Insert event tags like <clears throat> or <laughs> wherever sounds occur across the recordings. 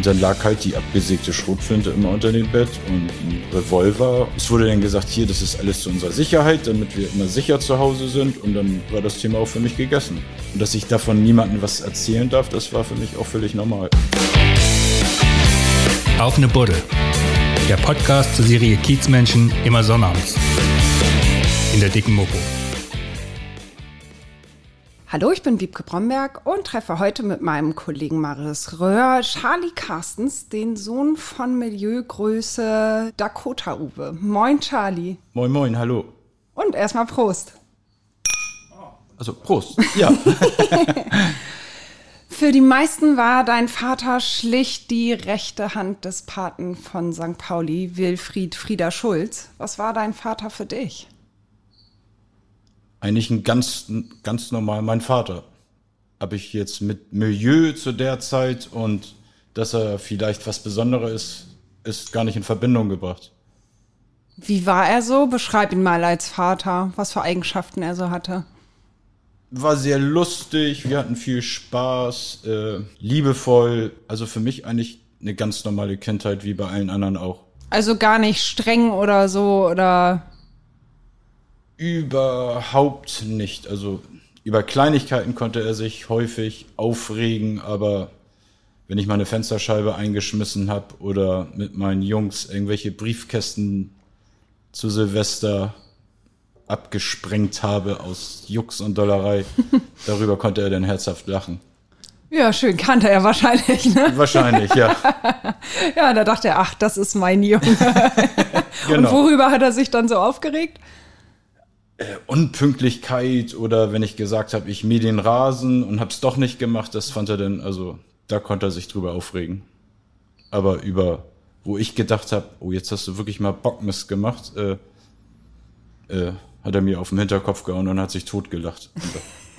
Und dann lag halt die abgesägte Schrotflinte immer unter dem Bett und ein Revolver. Es wurde dann gesagt, hier, das ist alles zu unserer Sicherheit, damit wir immer sicher zu Hause sind. Und dann war das Thema auch für mich gegessen. Und dass ich davon niemandem was erzählen darf, das war für mich auch völlig normal. Auf eine Buddel. Der Podcast zur Serie Kiezmenschen immer sonnabends. In der dicken Mopo. Hallo, ich bin Wiebke Bromberg und treffe heute mit meinem Kollegen Marius Röhr Charlie Carstens, den Sohn von Milieugröße Dakota Uwe. Moin, Charlie. Moin, moin, hallo. Und erstmal Prost. Also Prost. <laughs> Ja. <laughs> Für die meisten war dein Vater schlicht die rechte Hand des Paten von St. Pauli, Wilfried Frieder Schulz. Was war dein Vater für dich? Eigentlich ein ganz, ganz normal mein Vater. Habe ich jetzt mit Milieu zu der Zeit und dass er vielleicht was Besonderes ist, ist gar nicht in Verbindung gebracht. Wie war er so? Beschreib ihn mal als Vater, was für Eigenschaften er so hatte. War sehr lustig, wir hatten viel Spaß, äh, liebevoll. Also für mich eigentlich eine ganz normale Kindheit, wie bei allen anderen auch. Also gar nicht streng oder so oder Überhaupt nicht. Also über Kleinigkeiten konnte er sich häufig aufregen, aber wenn ich meine Fensterscheibe eingeschmissen habe oder mit meinen Jungs irgendwelche Briefkästen zu Silvester abgesprengt habe aus Jux und Dollerei, <laughs> darüber konnte er dann herzhaft lachen. Ja, schön kannte er wahrscheinlich, ne? Wahrscheinlich, ja. <laughs> ja, da dachte er, ach, das ist mein Junge. <laughs> genau. Und worüber hat er sich dann so aufgeregt? Äh, Unpünktlichkeit oder wenn ich gesagt habe, ich mähe den Rasen und hab's doch nicht gemacht, das fand er dann, also da konnte er sich drüber aufregen. Aber über, wo ich gedacht habe, oh, jetzt hast du wirklich mal Bockmist gemacht, äh, äh, hat er mir auf den Hinterkopf gehauen und hat sich totgelacht. <laughs>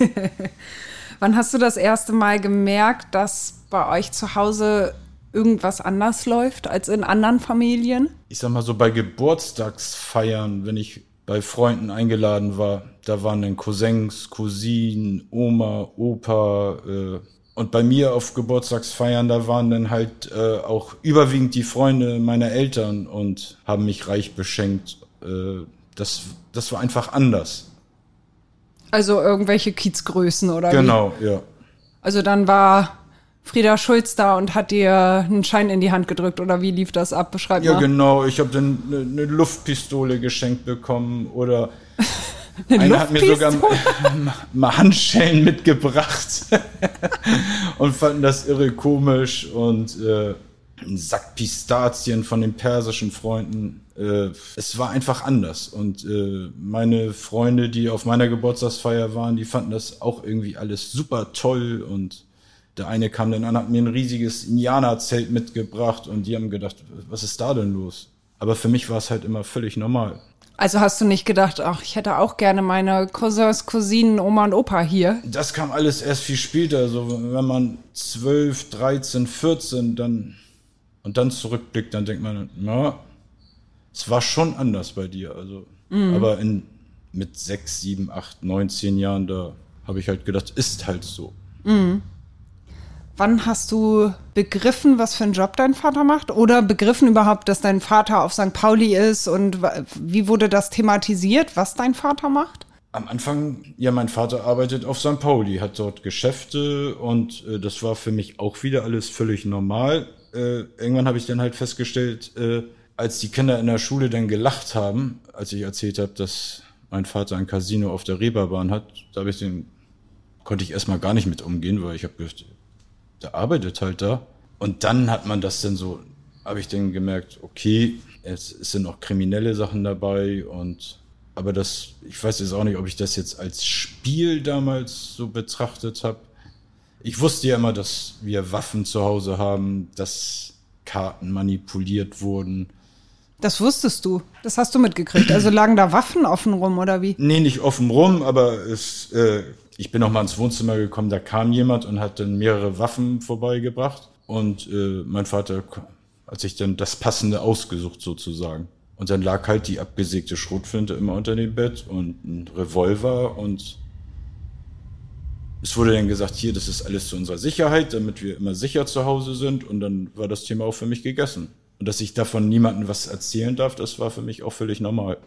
Wann hast du das erste Mal gemerkt, dass bei euch zu Hause irgendwas anders läuft als in anderen Familien? Ich sag mal so bei Geburtstagsfeiern, wenn ich bei Freunden eingeladen war. Da waren dann Cousins, Cousinen, Oma, Opa. Äh, und bei mir auf Geburtstagsfeiern, da waren dann halt äh, auch überwiegend die Freunde meiner Eltern und haben mich reich beschenkt. Äh, das, das war einfach anders. Also irgendwelche Kiezgrößen oder Genau, wie? ja. Also dann war Frieda Schulz da und hat dir einen Schein in die Hand gedrückt oder wie lief das ab? Beschreib ja, mal. Ja, genau. Ich habe dann eine, eine Luftpistole geschenkt bekommen oder <laughs> einer hat mir sogar <laughs> mal Handschellen mitgebracht <laughs> und fanden das irre komisch und äh, ein Sack Pistazien von den persischen Freunden. Äh, es war einfach anders und äh, meine Freunde, die auf meiner Geburtstagsfeier waren, die fanden das auch irgendwie alles super toll und der eine kam dann an, hat mir ein riesiges Indianerzelt mitgebracht und die haben gedacht, was ist da denn los? Aber für mich war es halt immer völlig normal. Also hast du nicht gedacht, ach, ich hätte auch gerne meine Cousins, Cousinen, Oma und Opa hier? Das kam alles erst viel später. Also wenn man 12, 13, 14 dann und dann zurückblickt, dann denkt man, na, es war schon anders bei dir. Also, mhm. aber in, mit 6, 7, 8, 9, 10 Jahren, da habe ich halt gedacht, ist halt so. Mhm. Wann hast du begriffen, was für einen Job dein Vater macht? Oder begriffen überhaupt, dass dein Vater auf St. Pauli ist? Und wie wurde das thematisiert, was dein Vater macht? Am Anfang, ja, mein Vater arbeitet auf St. Pauli, hat dort Geschäfte und äh, das war für mich auch wieder alles völlig normal. Äh, irgendwann habe ich dann halt festgestellt, äh, als die Kinder in der Schule dann gelacht haben, als ich erzählt habe, dass mein Vater ein Casino auf der Reeperbahn hat, da habe ich den, konnte ich erstmal gar nicht mit umgehen, weil ich habe gedacht, der arbeitet halt da. Und dann hat man das dann so, habe ich dann gemerkt, okay, es, sind auch kriminelle Sachen dabei und aber das, ich weiß jetzt auch nicht, ob ich das jetzt als Spiel damals so betrachtet habe. Ich wusste ja immer, dass wir Waffen zu Hause haben, dass Karten manipuliert wurden. Das wusstest du. Das hast du mitgekriegt. Also lagen da Waffen offen rum oder wie? Nee, nicht offen rum, aber es äh, ich bin noch mal ins Wohnzimmer gekommen, da kam jemand und hat dann mehrere Waffen vorbeigebracht. Und äh, mein Vater hat sich dann das Passende ausgesucht sozusagen. Und dann lag halt die abgesägte Schrotflinte immer unter dem Bett und ein Revolver und es wurde dann gesagt, hier, das ist alles zu unserer Sicherheit, damit wir immer sicher zu Hause sind. Und dann war das Thema auch für mich gegessen. Und dass ich davon niemandem was erzählen darf, das war für mich auch völlig normal.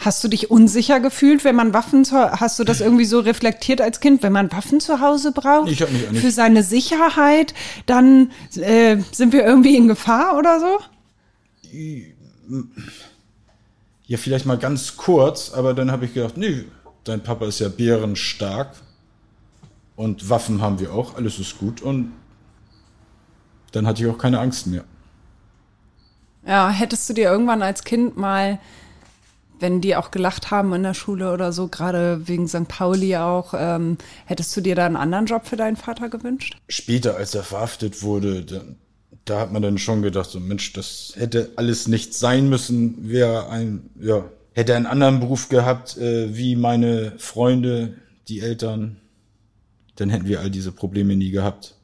Hast du dich unsicher gefühlt, wenn man Waffen zu, hast du das irgendwie so reflektiert als Kind, wenn man Waffen zu Hause braucht Ich hab mich eigentlich- für seine Sicherheit, dann äh, sind wir irgendwie in Gefahr oder so? Ja, vielleicht mal ganz kurz, aber dann habe ich gedacht, nee, dein Papa ist ja bärenstark und Waffen haben wir auch, alles ist gut und dann hatte ich auch keine Angst mehr. Ja, hättest du dir irgendwann als Kind mal, wenn die auch gelacht haben in der Schule oder so, gerade wegen St. Pauli auch, ähm, hättest du dir da einen anderen Job für deinen Vater gewünscht? Später, als er verhaftet wurde, da, da hat man dann schon gedacht, so Mensch, das hätte alles nicht sein müssen, wäre ein, ja, hätte er einen anderen Beruf gehabt, äh, wie meine Freunde, die Eltern, dann hätten wir all diese Probleme nie gehabt.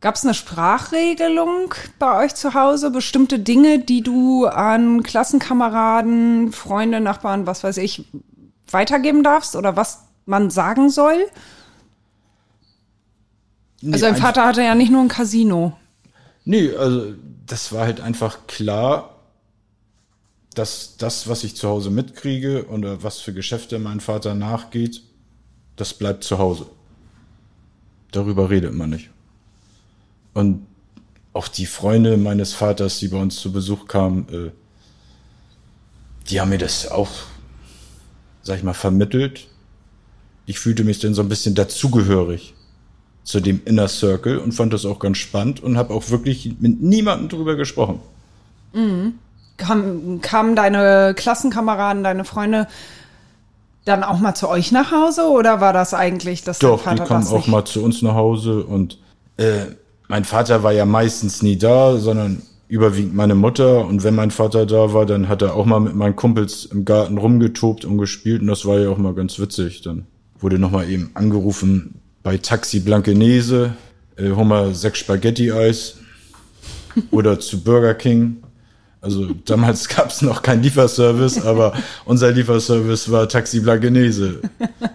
Gab es eine Sprachregelung bei euch zu Hause? Bestimmte Dinge, die du an Klassenkameraden, Freunde, Nachbarn, was weiß ich, weitergeben darfst oder was man sagen soll? also dein Nee, Vater hatte ja nicht nur ein Casino. Nee, also das war halt einfach klar, dass das, was ich zu Hause mitkriege oder was für Geschäfte mein Vater nachgeht, das bleibt zu Hause. Darüber redet man nicht. Und auch die Freunde meines Vaters, die bei uns zu Besuch kamen, äh, die haben mir das auch, sag ich mal, vermittelt. Ich fühlte mich dann so ein bisschen dazugehörig zu dem Inner Circle und fand das auch ganz spannend und habe auch wirklich mit niemandem drüber gesprochen. Kam, kamen deine Klassenkameraden, deine Freunde dann auch mal zu euch nach Hause oder war das eigentlich, dass Doch, dein die Vater kamen das auch nicht? mal zu uns nach Hause und äh, mein Vater war ja meistens nie da, sondern überwiegend meine Mutter. Und wenn mein Vater da war, dann hat er auch mal mit meinen Kumpels im Garten rumgetobt und gespielt und das war ja auch mal ganz witzig. Dann wurde noch mal eben angerufen bei Taxi Blankenese, äh, hol mal sechs Spaghetti-Eis <laughs> oder zu Burger King. Also damals <laughs> gab es noch keinen Lieferservice, aber unser Lieferservice war Taxi Blankenese.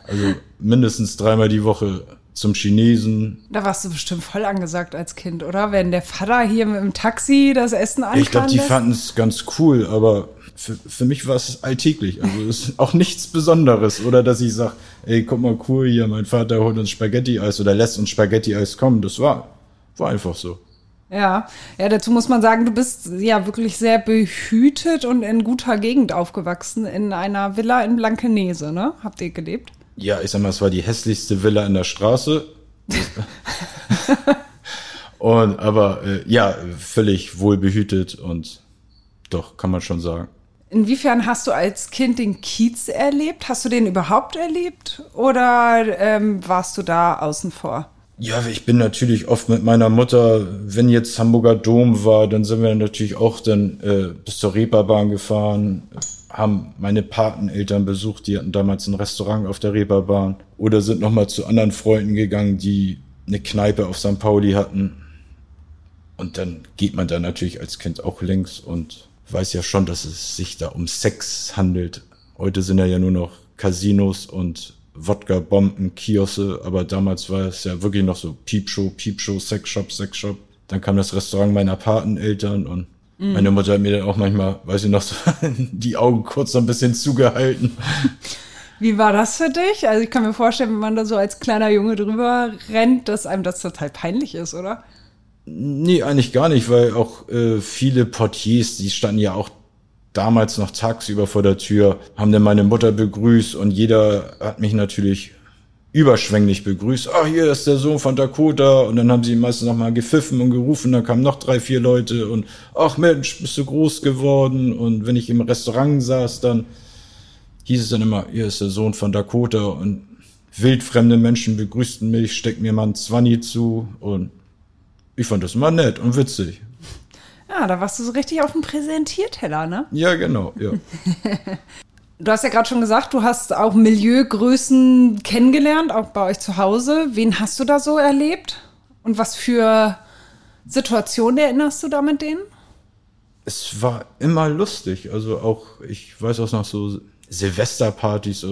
Also mindestens dreimal die Woche zum Chinesen. Da warst du bestimmt voll angesagt als Kind, oder? Wenn der Vater hier mit dem Taxi das Essen anfahren Ich glaube, die fanden es ganz cool, aber für, für mich war es alltäglich. Also es ist auch nichts Besonderes. Oder dass ich sage, ey, guck mal cool hier, mein Vater holt uns Spaghetti-Eis oder lässt uns Spaghetti-Eis kommen. Das war, war einfach so. Ja, ja, dazu muss man sagen, du bist ja wirklich sehr behütet und in guter Gegend aufgewachsen, in einer Villa in Blankenese, ne? Habt ihr gelebt? Ja, ich sag mal, es war die hässlichste Villa in der Straße. <laughs> und aber äh, ja, völlig wohlbehütet und doch, kann man schon sagen. Inwiefern hast du als Kind den Kiez erlebt? Hast du den überhaupt erlebt? Oder ähm, warst du da außen vor? Ja, ich bin natürlich oft mit meiner Mutter, wenn jetzt Hamburger Dom war, dann sind wir natürlich auch dann äh, bis zur Reeperbahn gefahren, haben meine Pateneltern besucht, die hatten damals ein Restaurant auf der Reeperbahn oder sind nochmal zu anderen Freunden gegangen, die eine Kneipe auf St. Pauli hatten. Und dann geht man da natürlich als Kind auch links und weiß ja schon, dass es sich da um Sex handelt. Heute sind ja, ja nur noch Casinos und Wodka-Bomben, Kiosse, aber damals war es ja wirklich noch so Piepshow, Piepshow, Sexshop, Sexshop. Dann kam das Restaurant meiner Pateneltern und meine Mutter hat mir dann auch manchmal, weiß ich noch, so <laughs> die Augen kurz so ein bisschen zugehalten. Wie war das für dich? Also ich kann mir vorstellen, wenn man da so als kleiner Junge drüber rennt, dass einem das total peinlich ist, oder? Nee, eigentlich gar nicht, weil auch äh, viele Portiers, die standen ja auch damals noch tagsüber vor der Tür, haben dann meine Mutter begrüßt und jeder hat mich natürlich überschwänglich begrüßt. Ah, hier ist der Sohn von Dakota. Und dann haben sie meistens noch mal gepfiffen und gerufen. Dann kamen noch drei, vier Leute und ach Mensch, bist du groß geworden. Und wenn ich im Restaurant saß, dann hieß es dann immer, hier ist der Sohn von Dakota. Und wildfremde Menschen begrüßten mich, steckten mir mal ein Zwanni zu. Und ich fand das immer nett und witzig. Ja, da warst du so richtig auf dem Präsentierteller, ne? Ja, genau, ja. <laughs> Du hast ja gerade schon gesagt, du hast auch Milieugrößen kennengelernt, auch bei euch zu Hause. Wen hast du da so erlebt? Und was für Situationen erinnerst du da mit denen? es war immer lustig. Also auch, ich weiß auch noch so Silvesterpartys,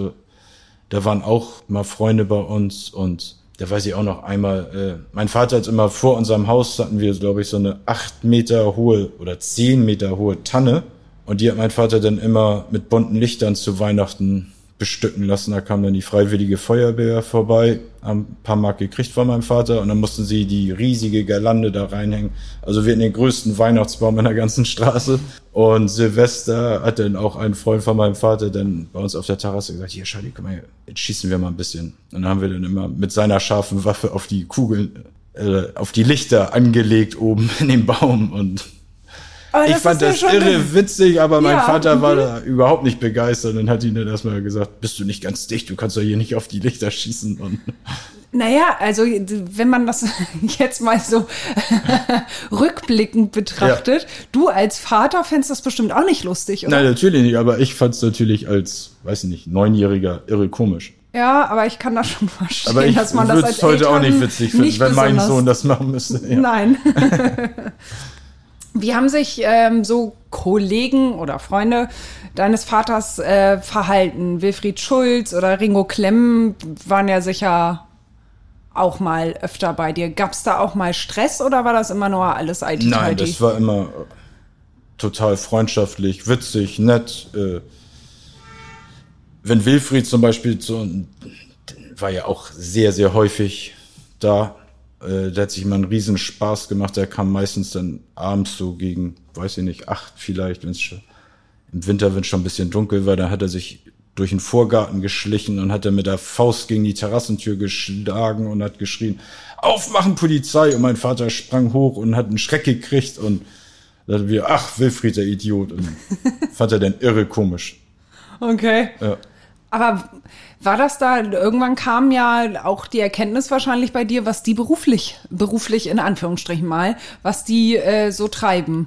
Da waren auch mal Freunde bei uns und da weiß ich auch noch einmal, äh, mein Vater hat immer vor unserem Haus hatten wir, glaube ich, so eine acht Meter hohe oder zehn Meter hohe Tanne. Und die hat mein Vater dann immer mit bunten Lichtern zu Weihnachten bestücken lassen. Da kam dann die Freiwillige Feuerwehr vorbei, haben ein paar Mark gekriegt von meinem Vater und dann mussten sie die riesige Girlande da reinhängen. Also wir hatten den größten Weihnachtsbaum in der ganzen Straße. Und Silvester hat dann auch ein Freund von meinem Vater dann bei uns auf der Terrasse gesagt, hier Charlie, komm mal, jetzt schießen wir mal ein bisschen. Und dann haben wir dann immer mit seiner scharfen Waffe auf die Kugeln, äh, auf die Lichter angelegt oben in dem Baum und ich fand das irre witzig, aber mein ja, Vater war mhm. da überhaupt nicht begeistert und hat ihn dann erstmal gesagt, bist du nicht ganz dicht, du kannst doch hier nicht auf die Lichter schießen. Und naja, also wenn man das <laughs> jetzt mal so <laughs> rückblickend betrachtet, ja. du als Vater fändest das bestimmt auch nicht lustig, oder? Nein, natürlich nicht, aber ich fand es natürlich als, weiß ich nicht, Neunjähriger irre komisch. Ja, aber ich kann das schon <laughs> verstehen, aber ich dass man das als heute Eltern auch nicht witzig finden, wenn mein Sohn das machen müsste. Nein. Wie haben sich ähm, so Kollegen oder Freunde deines Vaters äh, verhalten? Wilfried Schulz oder Ringo Klemm waren ja sicher auch mal öfter bei dir. Gab es da auch mal Stress oder war das immer nur alles IT? Nein, das war immer total freundschaftlich, witzig, nett. Äh, wenn Wilfried zum Beispiel so, war ja auch sehr, sehr häufig da äh, der hat sich immer einen riesen Spaß gemacht. Der kam meistens dann abends so gegen, weiß ich nicht, acht vielleicht, wenn es im Winter, wenn es schon ein bisschen dunkel war, dann hat er sich durch den Vorgarten geschlichen und hat er mit der Faust gegen die Terrassentür geschlagen und hat geschrien, aufmachen Polizei! Und mein Vater sprang hoch und hat einen Schreck gekriegt und da dachten wir, ach, Wilfried, der Idiot. Und <laughs> fand er dann irre komisch. Okay. Ja. Aber war das da, irgendwann kam ja auch die Erkenntnis wahrscheinlich bei dir, was die beruflich, beruflich in Anführungsstrichen mal, was die äh, so treiben.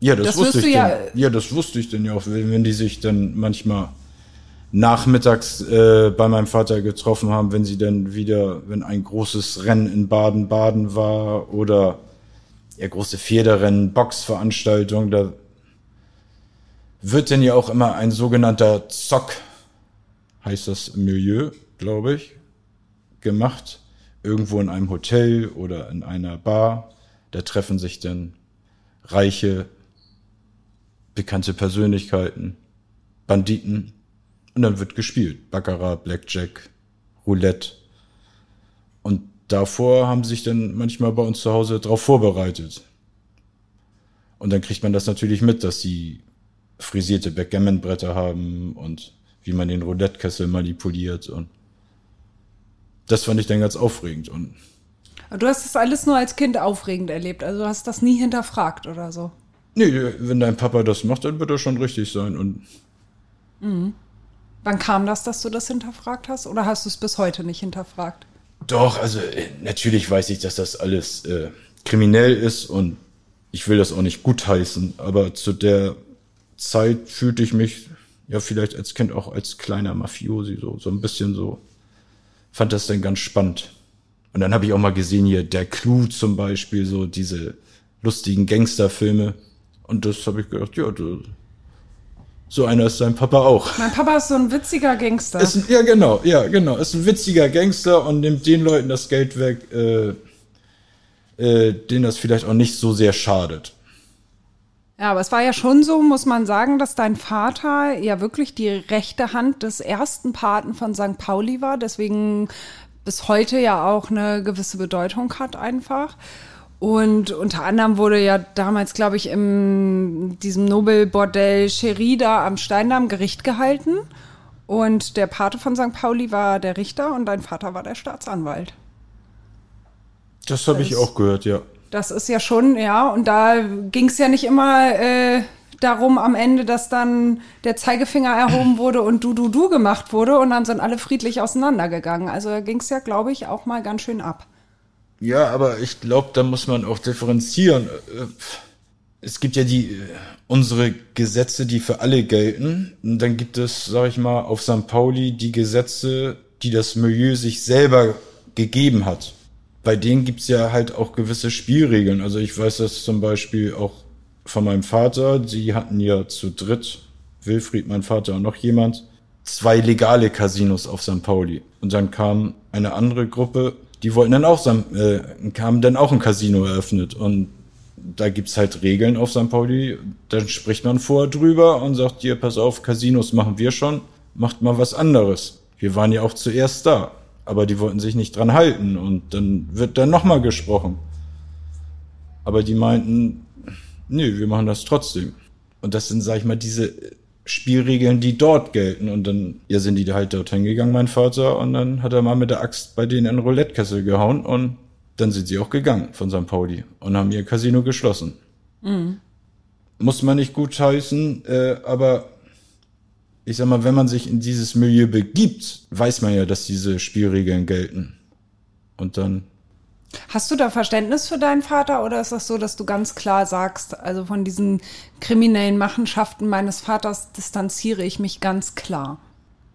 Ja, das, das wusste ich ja, denn, ja, das wusste ich denn ja auch, wenn, wenn die sich dann manchmal nachmittags äh, bei meinem Vater getroffen haben, wenn sie dann wieder, wenn ein großes Rennen in Baden-Baden war oder ja, große Pferderennen, Boxveranstaltung, da wird denn ja auch immer ein sogenannter Zock heißt das Milieu, glaube ich, gemacht. Irgendwo in einem Hotel oder in einer Bar. Da treffen sich dann reiche, bekannte Persönlichkeiten, Banditen. Und dann wird gespielt. Baccarat, Blackjack, Roulette. Und davor haben sie sich dann manchmal bei uns zu Hause darauf vorbereitet. Und dann kriegt man das natürlich mit, dass sie frisierte Backgammon-Bretter haben und wie man den Roulette-Kessel manipuliert und das fand ich dann ganz aufregend und Du hast das alles nur als Kind aufregend erlebt, also du hast das nie hinterfragt oder so. Nee, wenn dein Papa das macht, dann wird das schon richtig sein und mhm. Wann kam das, dass du das hinterfragt hast oder hast du es bis heute nicht hinterfragt? Doch, also äh, natürlich weiß ich, dass das alles äh, kriminell ist und ich will das auch nicht gutheißen, aber zu der Zeit fühlte ich mich ja, vielleicht als Kind auch als kleiner Mafiosi, so, so ein bisschen so. Fand das dann ganz spannend. Und dann habe ich auch mal gesehen hier Der Clou zum Beispiel, so diese lustigen Gangsterfilme. Und das habe ich gedacht, ja, du, so einer ist dein Papa auch. Mein Papa ist so ein witziger Gangster. Ist ein, ja, genau, ja, genau. Ist ein witziger Gangster und nimmt den Leuten das Geld weg, äh, äh, denen das vielleicht auch nicht so sehr schadet. Ja, aber es war ja schon so, muss man sagen, dass dein Vater ja wirklich die rechte Hand des ersten Paten von St. Pauli war, deswegen bis heute ja auch eine gewisse Bedeutung hat einfach. Und unter anderem wurde ja damals, glaube ich, in diesem Nobelbordell Cherie da am Steindamm Gericht gehalten. Und der Pate von St. Pauli war der Richter und dein Vater war der Staatsanwalt. Das habe ich auch gehört, ja. Das ist ja schon, ja, und da ging es ja nicht immer äh, darum am Ende, dass dann der Zeigefinger erhoben <clears throat> wurde und du, du, du gemacht wurde und dann sind alle friedlich auseinandergegangen. Also da ging es ja, glaube ich, auch mal ganz schön ab. Ja, aber ich glaube, da muss man auch differenzieren. Äh, es gibt ja die äh, unsere Gesetze, die für alle gelten. Und dann gibt es, sag ich mal, auf St. Pauli die Gesetze, die das Milieu sich selber gegeben hat bei denen gibt's ja halt auch gewisse Spielregeln. Also ich weiß das zum Beispiel auch von meinem Vater. Die hatten ja zu dritt, Wilfried, mein Vater und noch jemand, zwei legale Casinos auf St. Pauli. Und dann kam eine andere Gruppe, die wollten dann auch, äh, haben dann auch ein Casino eröffnet. Und da gibt's halt Regeln auf St. Pauli. Dann spricht man vorher drüber und sagt, hier, pass auf, Casinos machen wir schon, macht mal was anderes. Wir waren ja auch zuerst da. Aber die wollten sich nicht dran halten. Und dann wird dann nochmal gesprochen. Aber die meinten, nee, wir machen das trotzdem. Und das sind, sag ich mal, diese Spielregeln, die dort gelten. Und dann, ja, sind die halt dorthin gegangen, mein Vater, und dann hat er mal mit der Axt bei denen in den Roulettekessel gehauen und dann sind sie auch gegangen von St. Pauli und haben ihr Casino geschlossen. Mhm. Muss man nicht gut heißen, äh, aber ich sag mal, wenn man sich in dieses Milieu begibt, weiß man ja, dass diese Spielregeln gelten. Und dann Hast du da Verständnis für deinen Vater oder ist das so, dass du ganz klar sagst, also von diesen kriminellen Machenschaften meines Vaters distanziere ich mich ganz klar?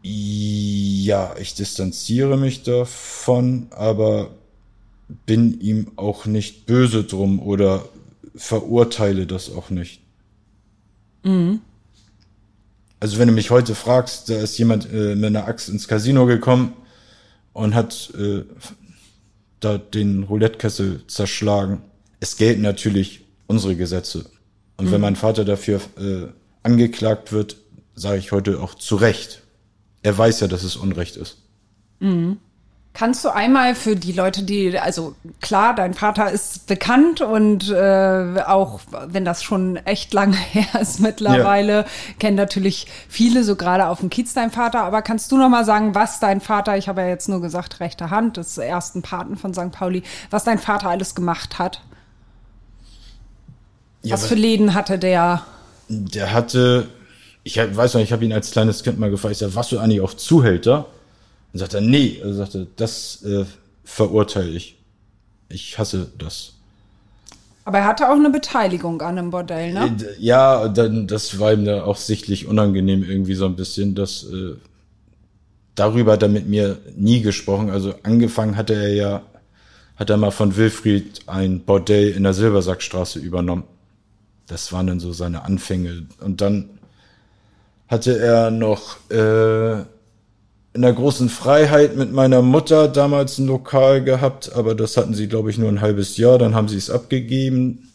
Ja, ich distanziere mich davon, aber bin ihm auch nicht böse drum oder verurteile das auch nicht. Mhm. Also wenn du mich heute fragst, da ist jemand äh, mit einer Axt ins Casino gekommen und hat äh, da den Roulettekessel zerschlagen. Es gelten natürlich unsere Gesetze. Und mhm. wenn mein Vater dafür äh, angeklagt wird, sage ich heute auch zu Recht. Er weiß ja, dass es Unrecht ist. Mhm. Kannst du einmal für die Leute, die, also klar, dein Vater ist bekannt und äh, auch wenn das schon echt lange <laughs> her ist mittlerweile, ja. kennen natürlich viele, so gerade auf dem Kiez dein Vater. Aber kannst du noch mal sagen, was dein Vater, ich habe ja jetzt nur gesagt, rechte Hand des ersten Paten von St. Pauli, was dein Vater alles gemacht hat? Ja, was für Läden hatte der? Der hatte, ich weiß noch, ich habe ihn als kleines Kind mal gefragt, warst du eigentlich auch Zuhälter? Und sagt er, nee, er sagte, das äh, verurteile ich. Ich hasse das. Aber er hatte auch eine Beteiligung an einem Bordell, ne? Äh, ja, dann, das war ihm da auch sichtlich unangenehm irgendwie so ein bisschen, dass äh, darüber hat er mit mir nie gesprochen. Also angefangen hatte er ja, hat er mal von Wilfried ein Bordell in der Silbersackstraße übernommen. Das waren dann so seine Anfänge. Und dann hatte er noch äh, in der großen Freiheit mit meiner Mutter damals ein Lokal gehabt, aber das hatten sie, glaube ich, nur ein halbes Jahr, dann haben sie es abgegeben.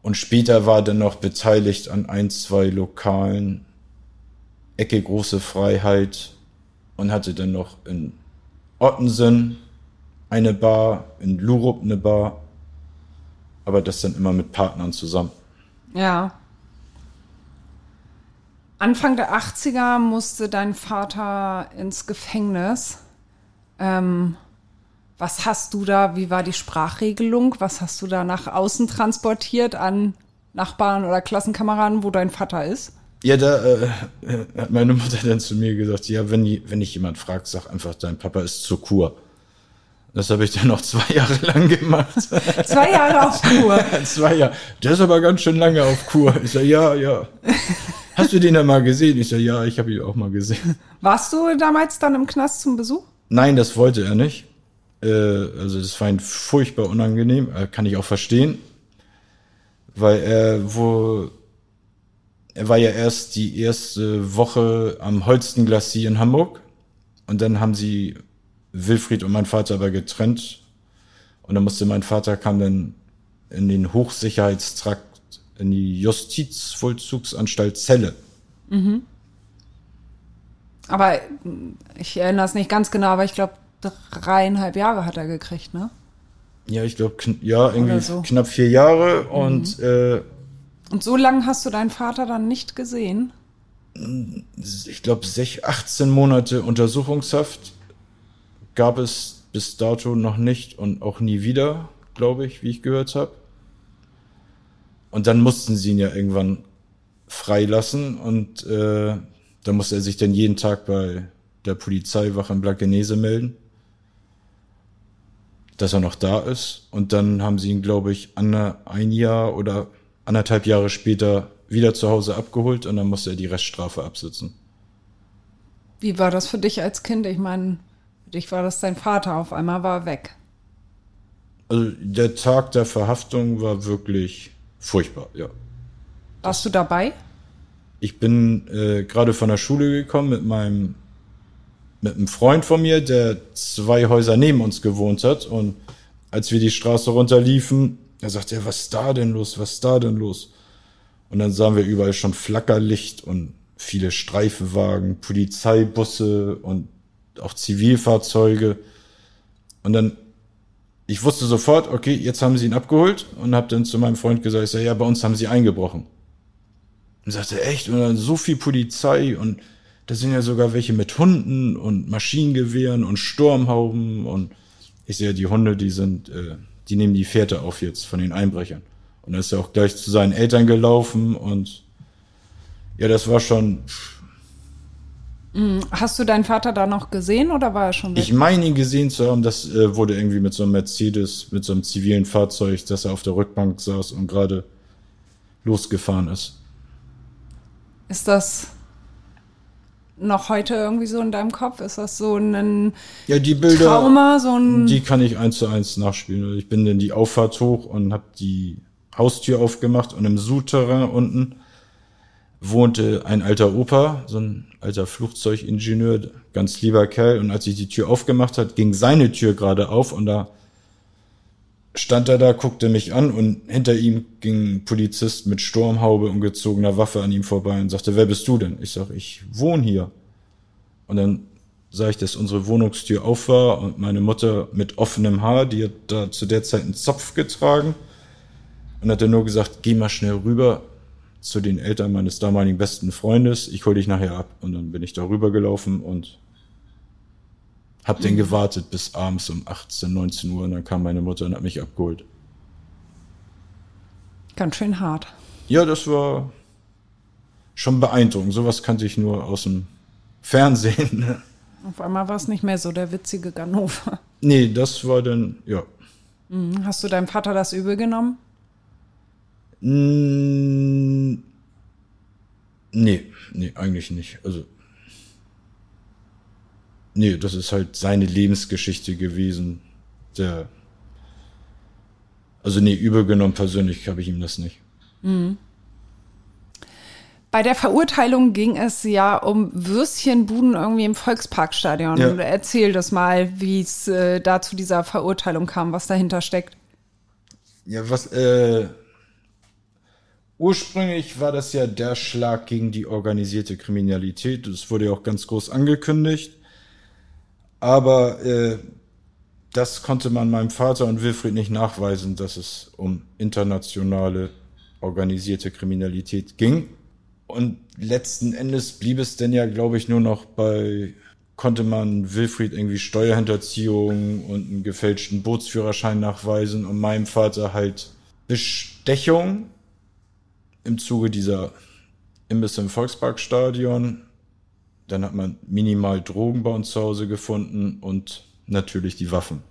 Und später war dann noch beteiligt an ein, zwei Lokalen, Ecke große Freiheit und hatte dann noch in Ottensen eine Bar, in Lurup eine Bar, aber das dann immer mit Partnern zusammen. Ja. Anfang der 80er musste dein Vater ins Gefängnis. Ähm, was hast du da, wie war die Sprachregelung? Was hast du da nach außen transportiert an Nachbarn oder Klassenkameraden, wo dein Vater ist? Ja, da äh, hat meine Mutter dann zu mir gesagt, ja, wenn, wenn ich jemand fragt, sag einfach, dein Papa ist zur Kur. Das habe ich dann noch zwei Jahre lang gemacht. <laughs> zwei Jahre auf Kur? <laughs> zwei Jahre. Der ist aber ganz schön lange auf Kur. Ich sage, ja, ja. <laughs> Hast du den da mal gesehen? Ich so, ja, ich habe ihn auch mal gesehen. Warst du damals dann im Knast zum Besuch? Nein, das wollte er nicht. Äh, also das war ihm furchtbar unangenehm, äh, kann ich auch verstehen. Weil er, wo, er war ja erst die erste Woche am Holstenglacier in Hamburg. Und dann haben sie Wilfried und mein Vater aber getrennt. Und dann musste mein Vater kam dann in den Hochsicherheitstrakt in die Justizvollzugsanstalt Celle. Mhm. Aber ich erinnere es nicht ganz genau, aber ich glaube, dreieinhalb Jahre hat er gekriegt, ne? Ja, ich glaube, ja, irgendwie so. knapp vier Jahre mhm. und. Äh, und so lange hast du deinen Vater dann nicht gesehen? Ich glaube, 18 Monate Untersuchungshaft gab es bis dato noch nicht und auch nie wieder, glaube ich, wie ich gehört habe. Und dann mussten sie ihn ja irgendwann freilassen und äh, da musste er sich dann jeden Tag bei der Polizeiwache in Blankenese melden, dass er noch da ist. Und dann haben sie ihn, glaube ich, ein Jahr oder anderthalb Jahre später wieder zu Hause abgeholt und dann musste er die Reststrafe absitzen. Wie war das für dich als Kind? Ich meine, für dich war das dein Vater, auf einmal war er weg. Also der Tag der Verhaftung war wirklich Furchtbar, ja. Warst du dabei? ich bin äh, gerade von der Schule gekommen mit meinem mit einem Freund von mir, der zwei Häuser neben uns gewohnt hat. Und als wir die Straße runterliefen, er sagte, ja, was ist da denn los? Was ist da denn los? Und dann sahen wir überall schon Flackerlicht und viele Streifenwagen, Polizeibusse und auch Zivilfahrzeuge. Und dann, ich wusste sofort, okay, jetzt haben sie ihn abgeholt und habe dann zu meinem Freund gesagt, ich sag, ja, bei uns haben sie eingebrochen. Und sagte, echt? Und dann so viel Polizei und da sind ja sogar welche mit Hunden und Maschinengewehren und Sturmhauben und ich sehe, die Hunde, die sind, äh, die nehmen die Fährte auf jetzt von den Einbrechern. Und er ist ja auch gleich zu seinen Eltern gelaufen und ja, das war schon. Mhm. Hast du deinen Vater da noch gesehen oder war er schon weg? Ich meine ihn gesehen zu haben, das äh, wurde irgendwie mit so einem Mercedes, mit so einem zivilen Fahrzeug, dass er auf der Rückbank saß und gerade losgefahren ist. Ist das noch heute irgendwie so in deinem Kopf? Ist das so ein ja, die Bilder, Trauma? So ein die kann ich eins zu eins nachspielen. Ich bin in die Auffahrt hoch und habe die Haustür aufgemacht und im Souterrain unten wohnte ein alter Opa, so ein alter Flugzeugingenieur, ganz lieber Kerl. Und als sich die Tür aufgemacht hat, ging seine Tür gerade auf und da stand er da, guckte mich an und hinter ihm ging ein Polizist mit Sturmhaube und gezogener Waffe an ihm vorbei und sagte, wer bist du denn? Ich sag, ich wohne hier. Und dann sah ich, dass unsere Wohnungstür auf war und meine Mutter mit offenem Haar, die hat da zu der Zeit einen Zopf getragen und hat dann nur gesagt, geh mal schnell rüber zu den Eltern meines damaligen besten Freundes, ich hol dich nachher ab. Und dann bin ich da rübergelaufen und hab mhm. dann gewartet bis abends um 18, 19 Uhr und dann kam meine Mutter und hat mich abgeholt. Ganz schön hart. Ja, das war schon beeindruckend. Sowas kannte ich nur aus dem Fernsehen. Ne? <laughs> Auf einmal war es nicht mehr so der witzige Ganova. Nee, das war dann, ja. Mhm. Hast du deinem Vater das übel genommen? Nee, nee, eigentlich nicht. Also, nee, das ist halt seine Lebensgeschichte gewesen. Der, also nee, übergenommen persönlich habe ich ihm das nicht. Mhm. Bei der Verurteilung ging es ja um Würstchenbuden irgendwie im Volksparkstadion. Ja. Erzähl das mal, wie es äh, da zu dieser Verurteilung kam, was dahinter steckt. Ja, was, äh, Ursprünglich war das ja der Schlag gegen die organisierte Kriminalität. Das wurde ja auch ganz groß angekündigt. Aber äh, das konnte man meinem Vater und Wilfried nicht nachweisen, dass es um internationale organisierte Kriminalität ging. Und letzten Endes blieb es denn ja, glaube ich, nur noch bei, konnte man Wilfried irgendwie Steuerhinterziehung und einen gefälschten Bootsführerschein nachweisen und meinem Vater halt Bestechung im Zuge dieser Imbiss im Volksparkstadion. Dann hat man minimal Drogen bei uns zu Hause gefunden und natürlich die Waffen.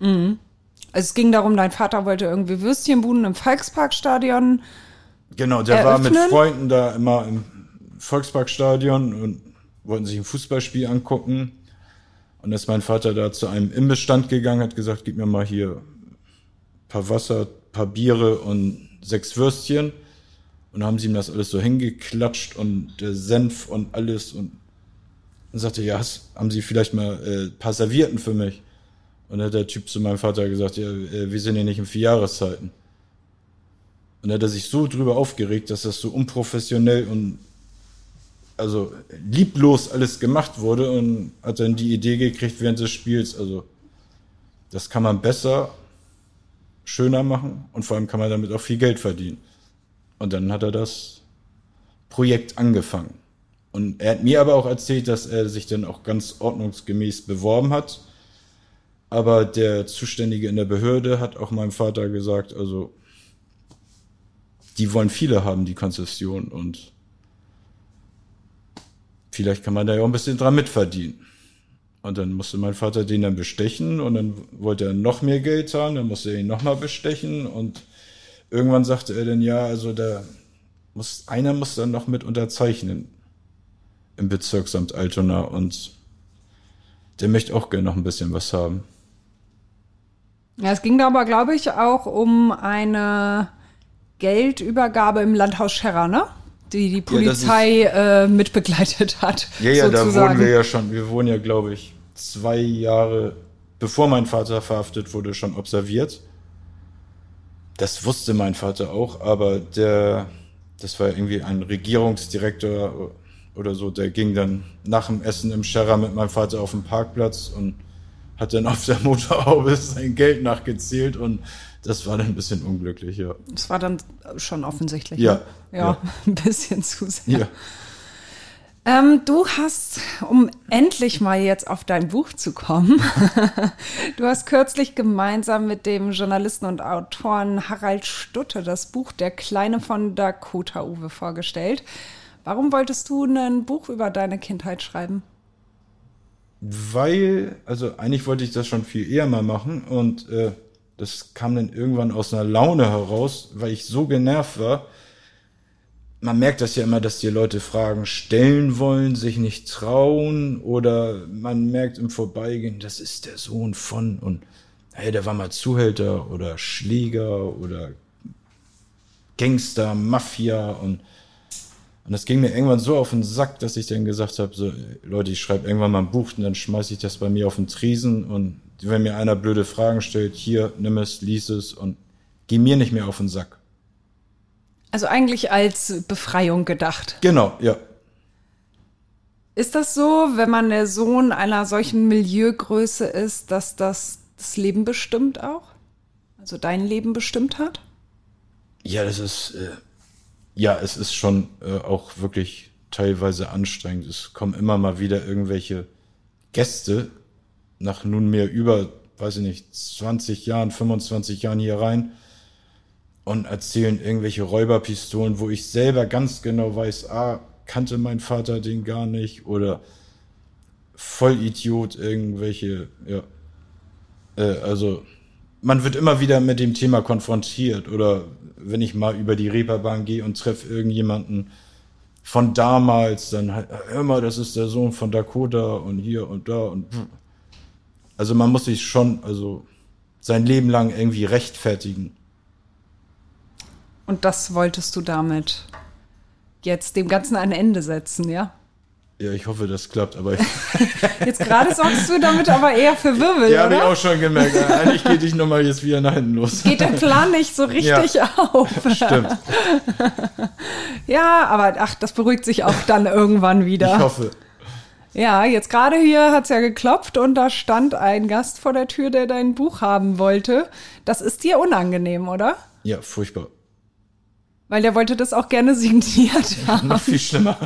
Mhm. Also es ging darum, dein Vater wollte irgendwie Würstchenbuden im Volksparkstadion. Genau, der eröffnen. war mit Freunden da immer im Volksparkstadion und wollten sich ein Fußballspiel angucken. Und ist mein Vater da zu einem Imbissstand gegangen, hat gesagt, gib mir mal hier ein paar Wasser, ein paar Biere und sechs Würstchen. Und haben sie ihm das alles so hingeklatscht und der Senf und alles und dann sagte, ja, haben Sie vielleicht mal äh, paar Servierten für mich? Und dann hat der Typ zu meinem Vater gesagt, ja, äh, wir sind ja nicht in vier Jahreszeiten. Und dann hat er sich so drüber aufgeregt, dass das so unprofessionell und also lieblos alles gemacht wurde und hat dann die Idee gekriegt während des Spiels, also das kann man besser, schöner machen und vor allem kann man damit auch viel Geld verdienen. Und dann hat er das Projekt angefangen. Und er hat mir aber auch erzählt, dass er sich dann auch ganz ordnungsgemäß beworben hat. Aber der Zuständige in der Behörde hat auch meinem Vater gesagt, also die wollen viele haben, die Konzession. Und vielleicht kann man da ja auch ein bisschen dran mitverdienen. Und dann musste mein Vater den dann bestechen und dann wollte er noch mehr Geld haben, dann musste er ihn nochmal bestechen und irgendwann sagte er dann, ja, also da muss, einer muss dann noch mit unterzeichnen im Bezirksamt Altona und der möchte auch gerne noch ein bisschen was haben. Ja, es ging da aber, glaube ich, auch um eine Geldübergabe im Landhaus Scherrer, ne? die die Polizei ja, äh, mitbegleitet hat. Ja, ja, sozusagen. da wohnen wir ja schon. Wir wurden ja, glaube ich, zwei Jahre, bevor mein Vater verhaftet wurde, schon observiert. Das wusste mein Vater auch, aber der, das war irgendwie ein Regierungsdirektor oder so, der ging dann nach dem Essen im Scherrer mit meinem Vater auf den Parkplatz und hat dann auf der Motorhaube sein Geld nachgezählt und das war dann ein bisschen unglücklich, ja. Das war dann schon offensichtlich. Ja. Ne? Ja, ja, <laughs> ein bisschen zu sehr. Ja. Ähm, du hast, um endlich mal jetzt auf dein Buch zu kommen, <laughs> du hast kürzlich gemeinsam mit dem Journalisten und Autoren Harald Stutte das Buch Der Kleine von Dakota Uwe vorgestellt. Warum wolltest du ein Buch über deine Kindheit schreiben? Weil, also eigentlich wollte ich das schon viel eher mal machen und äh, das kam dann irgendwann aus einer Laune heraus, weil ich so genervt war, man merkt das ja immer, dass die Leute Fragen stellen wollen, sich nicht trauen oder man merkt im Vorbeigehen, das ist der Sohn von und hey, der war mal Zuhälter oder Schläger oder Gangster, Mafia und und das ging mir irgendwann so auf den Sack, dass ich dann gesagt habe, so Leute, ich schreibe irgendwann mal ein Buch und dann schmeiße ich das bei mir auf den Tresen und wenn mir einer blöde Fragen stellt, hier, nimm es, lies es und geh mir nicht mehr auf den Sack. Also eigentlich als Befreiung gedacht. Genau, ja. Ist das so, wenn man der Sohn einer solchen Milieugröße ist, dass das das Leben bestimmt auch? Also dein Leben bestimmt hat? Ja, das ist, äh, ja, es ist schon äh, auch wirklich teilweise anstrengend. Es kommen immer mal wieder irgendwelche Gäste nach nunmehr über, weiß ich nicht, 20 Jahren, 25 Jahren hier rein und erzählen irgendwelche Räuberpistolen, wo ich selber ganz genau weiß, ah, kannte mein Vater den gar nicht oder Vollidiot irgendwelche, ja. Äh, also man wird immer wieder mit dem Thema konfrontiert oder wenn ich mal über die Reeperbahn gehe und treffe irgendjemanden von damals, dann halt, hör mal, das ist der Sohn von Dakota und hier und da und also man muss sich schon, also sein Leben lang irgendwie rechtfertigen. Und das wolltest du damit jetzt dem Ganzen ein Ende setzen, ja? Ja, ich hoffe, das klappt, aber. <laughs> jetzt gerade sorgst du damit aber eher für Wirbel. Ja, habe ich auch schon gemerkt. Eigentlich geht dich nochmal jetzt wieder nach hinten los. Geht der Plan nicht so <laughs> richtig ja, auf. Stimmt. <laughs> ja, aber ach, das beruhigt sich auch dann irgendwann wieder. Ich hoffe. Ja, jetzt gerade hier hat's ja geklopft und da stand ein Gast vor der Tür, der dein Buch haben wollte. Das ist dir unangenehm, oder? Ja, furchtbar. Weil der wollte das auch gerne signiert <laughs> haben. Noch viel schlimmer.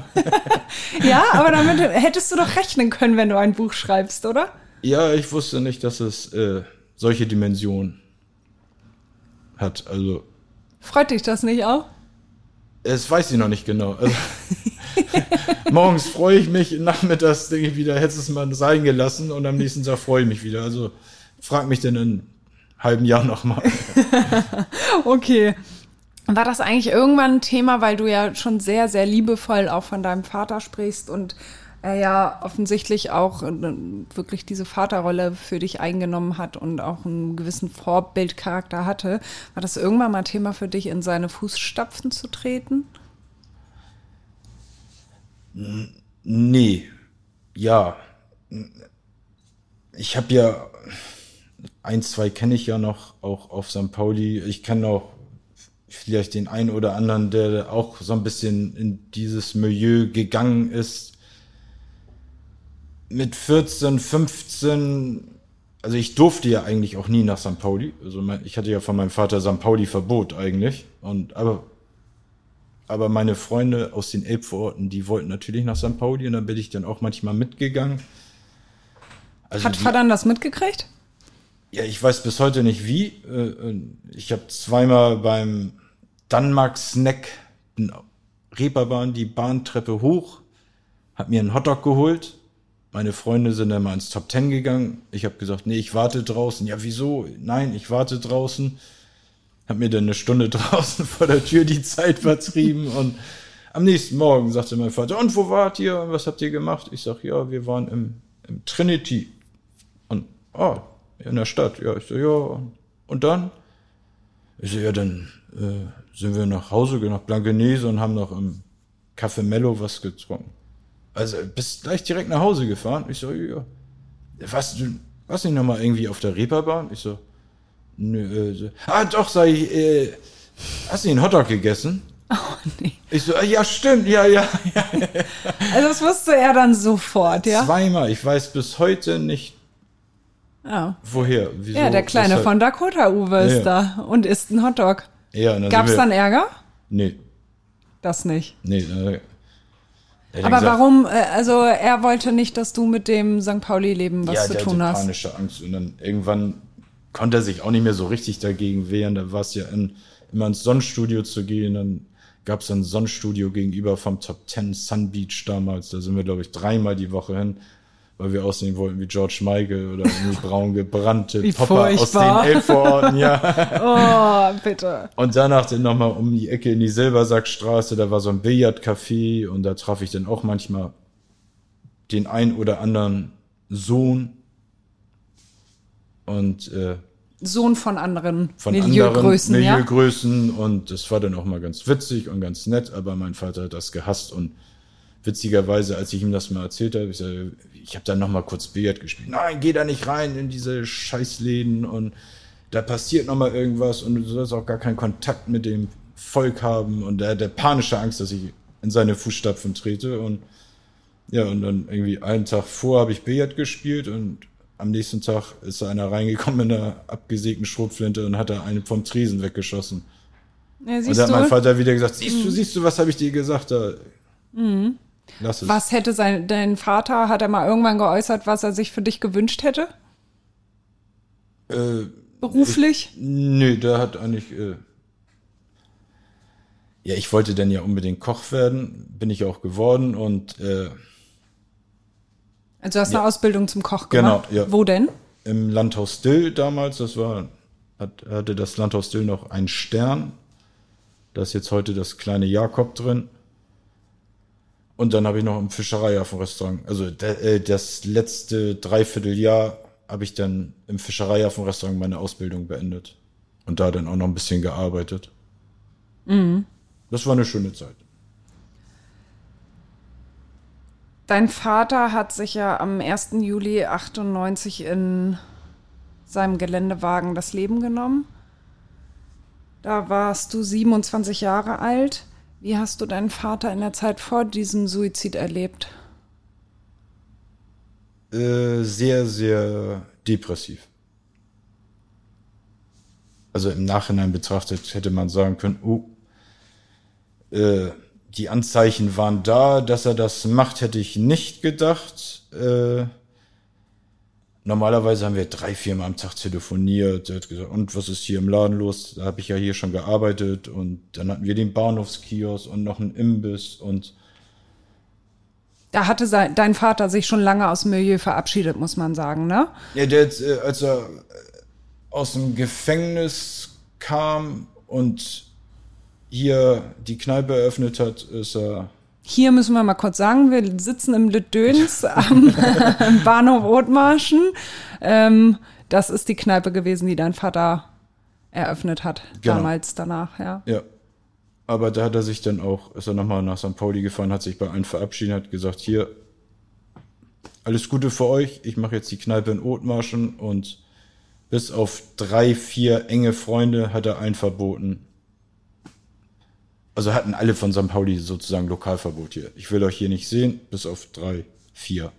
<laughs> ja, aber damit hättest du doch rechnen können, wenn du ein Buch schreibst, oder? Ja, ich wusste nicht, dass es äh, solche Dimensionen hat. Also. Freut dich das nicht auch? Es weiß ich noch nicht genau. Also, <laughs> morgens freue ich mich, nachmittags denke ich wieder, hättest es mal sein gelassen und am nächsten Tag freue ich mich wieder. Also frag mich denn in einem halben Jahr nochmal. okay. War das eigentlich irgendwann ein Thema, weil du ja schon sehr, sehr liebevoll auch von deinem Vater sprichst und er ja offensichtlich auch äh, wirklich diese Vaterrolle für dich eingenommen hat und auch einen gewissen Vorbildcharakter hatte. War das irgendwann mal Thema für dich, in seine Fußstapfen zu treten? Nee. Ja. Ich habe ja ein, zwei kenne ich ja noch, auch auf St. Pauli. Ich kenne auch vielleicht den einen oder anderen, der auch so ein bisschen in dieses Milieu gegangen ist. Mit 14, 15, also ich durfte ja eigentlich auch nie nach St. Pauli. Also ich hatte ja von meinem Vater St. Pauli Verbot eigentlich. Und aber, aber meine Freunde aus den Elbvororten, die wollten natürlich nach St. Pauli und dann bin ich dann auch manchmal mitgegangen. Also Hat Vater das mitgekriegt? Ja, ich weiß bis heute nicht wie. Äh, ich habe zweimal beim Danmark Snack Reeperbahn die Bahntreppe hoch, hab mir einen Hotdog geholt. Meine Freunde sind dann mal ins Top Ten gegangen. Ich habe gesagt, nee, ich warte draußen. Ja, wieso? Nein, ich warte draußen. Hab mir dann eine Stunde <laughs> draußen vor der Tür die Zeit vertrieben und am nächsten Morgen sagte mein Vater, und wo wart ihr? Was habt ihr gemacht? Ich sag, ja, wir waren im, im Trinity. Und, oh, in der Stadt. Ja, ich so, ja. Und dann? Ich so, ja, dann äh, sind wir nach Hause, nach Blankenese und haben noch im Kaffee Mello was getrunken. Also bist gleich direkt nach Hause gefahren. Ich so, ja. Was, du warst nicht nochmal irgendwie auf der Reeperbahn? Ich so, nö, äh, so. ah doch, sei ich, äh, hast du einen Hotdog gegessen? <laughs> Oh, nee. Ich so, ah, ja, stimmt, ja, ja, ja. <laughs> Also das wusste er dann sofort, ja? Zweimal. Ich weiß bis heute nicht, Ja, woher. Wieso, ja der Kleine weshalb. von Dakota Uwe ist da und isst einen Hotdog. Ja, dann sind wir- dann Ärger? Nee, Das nicht. nee. Hat Aber gesagt, warum, äh, also er wollte nicht, dass du mit dem St. Pauli-Leben was ja, zu tun hatte hast. panische Angst. Und dann irgendwann konnte er sich auch nicht mehr so richtig dagegen wehren. Da war es ja in, immer ins Sonnenstudio zu gehen. Dann gab es ein Sonnenstudio gegenüber vom Top 10 Sun Beach damals. Da sind wir, glaube ich, dreimal die Woche hin, weil wir aussehen wollten wie George Michael oder irgendwie braun gebrannte <laughs> Popper aus den Elbvororten, ja. <laughs> Oh, bitte. Und danach dann nochmal um die Ecke in die Silbersackstraße, da war so ein Billardcafé und da traf ich dann auch manchmal den ein oder anderen Sohn und äh, Sohn von anderen von Milieugrößen, anderen ja? Milieugrößen und das war dann auch mal ganz witzig und ganz nett, aber mein Vater hat das gehasst und witzigerweise, als ich ihm das mal erzählt habe, ich, ich habe dann noch mal kurz Billard gespielt. Nein, geh da nicht rein in diese Scheißläden und da passiert noch mal irgendwas und du sollst auch gar keinen Kontakt mit dem Volk haben und er hat der panische Angst, dass ich in seine Fußstapfen trete und ja, und dann irgendwie einen Tag vor habe ich Billard gespielt und am nächsten Tag ist da einer reingekommen mit einer abgesägten Schrotflinte und hat da einen vom Tresen weggeschossen. Ja, Und da hat mein Vater wieder gesagt, siehst du, siehst du, was habe ich dir gesagt? Da, es. Was hätte sein, dein Vater, hat er mal irgendwann geäußert, was er sich für dich gewünscht hätte? Äh, Beruflich? nö, der hat eigentlich. Äh, ja, ich wollte dann ja unbedingt Koch werden, bin ich auch geworden und äh, also du hast eine ja. Ausbildung zum Koch Genau, gemacht. ja. Wo denn? im Landhaus Dill damals, das war, hat, hatte das Landhaus Dill noch einen Stern. Da ist jetzt heute das kleine Jakob drin. Und dann habe ich noch im Fischereihafenrestaurant, also äh, das letzte Dreivierteljahr habe ich dann im Fischereihafenrestaurant meine Ausbildung beendet. Und da dann auch noch ein bisschen gearbeitet. Das war eine schöne Zeit. Dein Vater hat sich ja am 1. Juli 98 in seinem Geländewagen das Leben genommen. Da warst du 27 Jahre alt. Wie hast du deinen Vater in der Zeit vor diesem Suizid erlebt? Äh, sehr, sehr depressiv. Also im Nachhinein betrachtet hätte man sagen können, oh, äh, die Anzeichen waren da, dass er das macht, hätte ich nicht gedacht. Äh, normalerweise haben wir drei, vier Mal am Tag telefoniert. Er hat gesagt, und was ist hier im Laden los? Da habe ich ja hier schon gearbeitet und dann hatten wir den Bahnhofskiosk und noch einen Imbiss und Da hatte sein, dein Vater sich schon lange aus dem Milieu verabschiedet, muss man sagen, ne? Ja, der, äh, als er äh, aus dem Gefängnis kam und hier die Kneipe eröffnet hat, ist er. Hier müssen wir mal kurz sagen, wir sitzen im Lütdöns <laughs> am am Bahnhof Othmarschen. Ähm, das ist die Kneipe gewesen, die dein Vater eröffnet hat, Genau. damals danach, ja. Ja. Aber da hat er sich dann auch, ist er nochmal nach St. Pauli gefahren, hat sich bei allen verabschiedet, hat gesagt, hier, alles Gute für euch, ich mache jetzt die Kneipe in Othmarschen und bis auf drei, vier enge Freunde hat er allen verboten. Also hatten alle von St. Pauli sozusagen Lokalverbot hier. Ich will euch hier nicht sehen, bis auf drei, vier.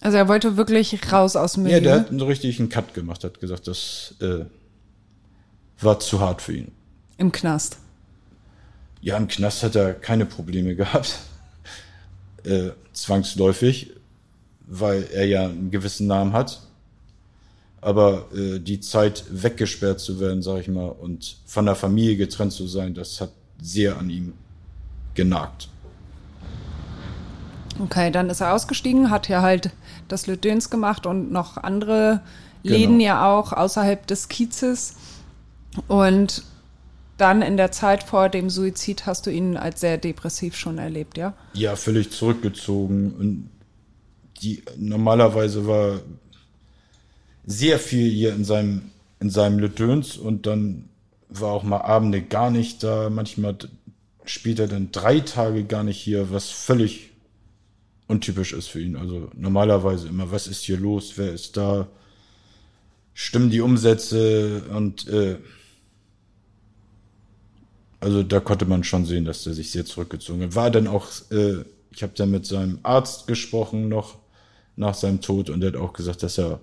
Also er wollte wirklich raus aus dem Ja, Milieu. der hat einen richtigen Cut gemacht, hat gesagt, das äh, war zu hart für ihn. Im Knast. Ja, im Knast hat er keine Probleme <laughs> gehabt. Äh, zwangsläufig, weil er ja einen gewissen Namen hat. Aber äh, die Zeit weggesperrt zu werden, sag ich mal, und von der Familie getrennt zu sein, das hat sehr an ihm genagt. Okay, dann ist er ausgestiegen, hat ja halt das Lütdöns gemacht und noch andere Genau. Läden ja auch außerhalb des Kiezes. Und dann in der Zeit vor dem Suizid hast du ihn als sehr depressiv schon erlebt, ja? Ja, völlig zurückgezogen. Und die normalerweise war sehr viel hier in seinem, in seinem Ledöns und dann war auch mal Abende gar nicht da. Manchmal spielt er dann drei Tage gar nicht hier, was völlig untypisch ist für ihn. Also normalerweise immer, was ist hier los, wer ist da, stimmen die Umsätze und äh, also da konnte man schon sehen, dass er sich sehr zurückgezogen hat. War dann auch, äh, ich habe dann mit seinem Arzt gesprochen noch nach seinem Tod und der hat auch gesagt, dass er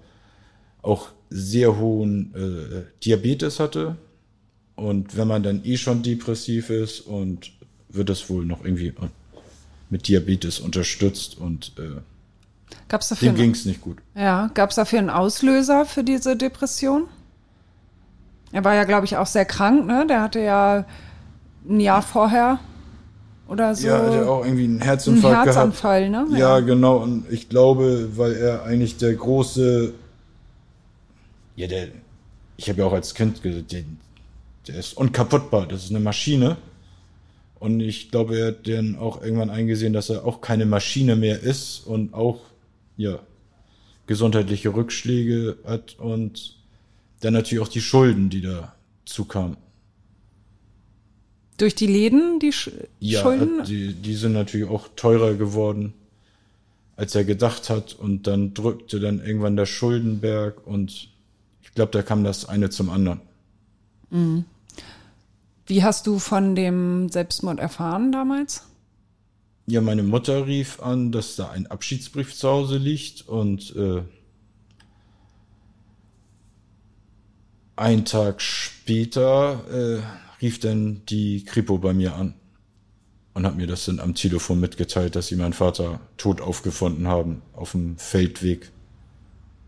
auch sehr hohen äh, Diabetes hatte. Und wenn man dann eh schon depressiv ist und wird das wohl noch irgendwie mit Diabetes unterstützt und äh, Gab's dafür dem ging es nicht gut. Ja, gab es dafür einen Auslöser für diese Depression? Er war ja, glaube ich, auch sehr krank, ne? Der hatte ja ein Jahr vorher oder so. Ja, er hatte auch irgendwie einen Herzinfarkt Einen Herzanfall, gehabt. ne? Ja, Ja. genau. Und ich glaube, weil er eigentlich der große, ja, der, ich habe ja auch als Kind gesagt, der, der ist unkaputtbar. Das ist eine Maschine. Und ich glaube, er hat dann auch irgendwann eingesehen, dass er auch keine Maschine mehr ist und auch, ja, gesundheitliche Rückschläge hat und dann natürlich auch die Schulden, die dazu kamen. Durch die Läden, die Sch Ja, Schulden? die, die sind natürlich auch teurer geworden, als er gedacht hat. Und dann drückte dann irgendwann der Schuldenberg und ich glaube, da kam das eine zum anderen. Wie hast du von dem Selbstmord erfahren damals? Ja, meine Mutter rief an, dass da ein Abschiedsbrief zu Hause liegt und äh, ein Tag später äh, rief dann die Kripo bei mir an und hat mir das dann am Telefon mitgeteilt, dass sie meinen Vater tot aufgefunden haben auf dem Feldweg.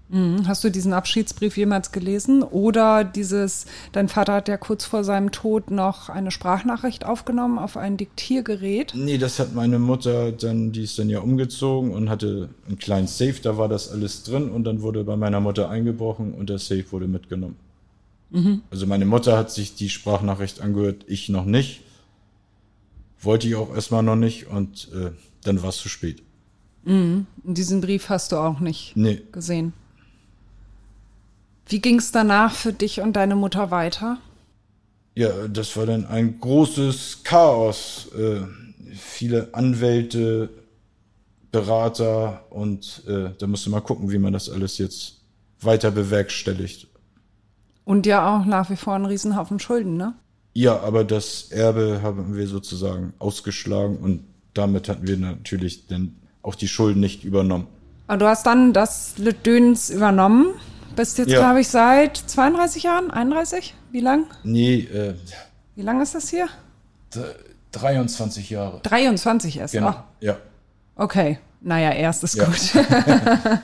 Hm, Hast du diesen Abschiedsbrief jemals gelesen? Oder dieses, dein Vater hat ja kurz vor seinem Tod noch eine Sprachnachricht aufgenommen auf ein Diktiergerät. Nee, das hat meine Mutter dann, die ist dann ja umgezogen und hatte einen kleinen Safe, da war das alles drin und dann wurde bei meiner Mutter eingebrochen und der Safe wurde mitgenommen. Also meine Mutter hat sich die Sprachnachricht angehört, ich noch nicht. Wollte ich auch erstmal noch nicht und äh, dann war es zu spät. Und diesen Brief hast du auch nicht Nee, gesehen. Wie ging es danach für dich und deine Mutter weiter? ja, das war dann ein großes Chaos. Äh, viele Anwälte, Berater und äh, da musste man gucken, wie man das alles jetzt weiter bewerkstelligt. Und ja auch nach wie vor einen Riesenhaufen Schulden, ne? Ja, aber das Erbe haben wir sozusagen ausgeschlagen und damit hatten wir natürlich dann auch die Schulden nicht übernommen. Aber du hast dann das Döns übernommen. Bist jetzt, Ja. glaube ich, seit 32 Jahren, 31? Wie lang? Nee, äh, Wie lang ist das hier? d- 23 Jahre. 23 erst. Genau. Ah, Ja. okay. Naja, erst ist Ja. gut. <laughs>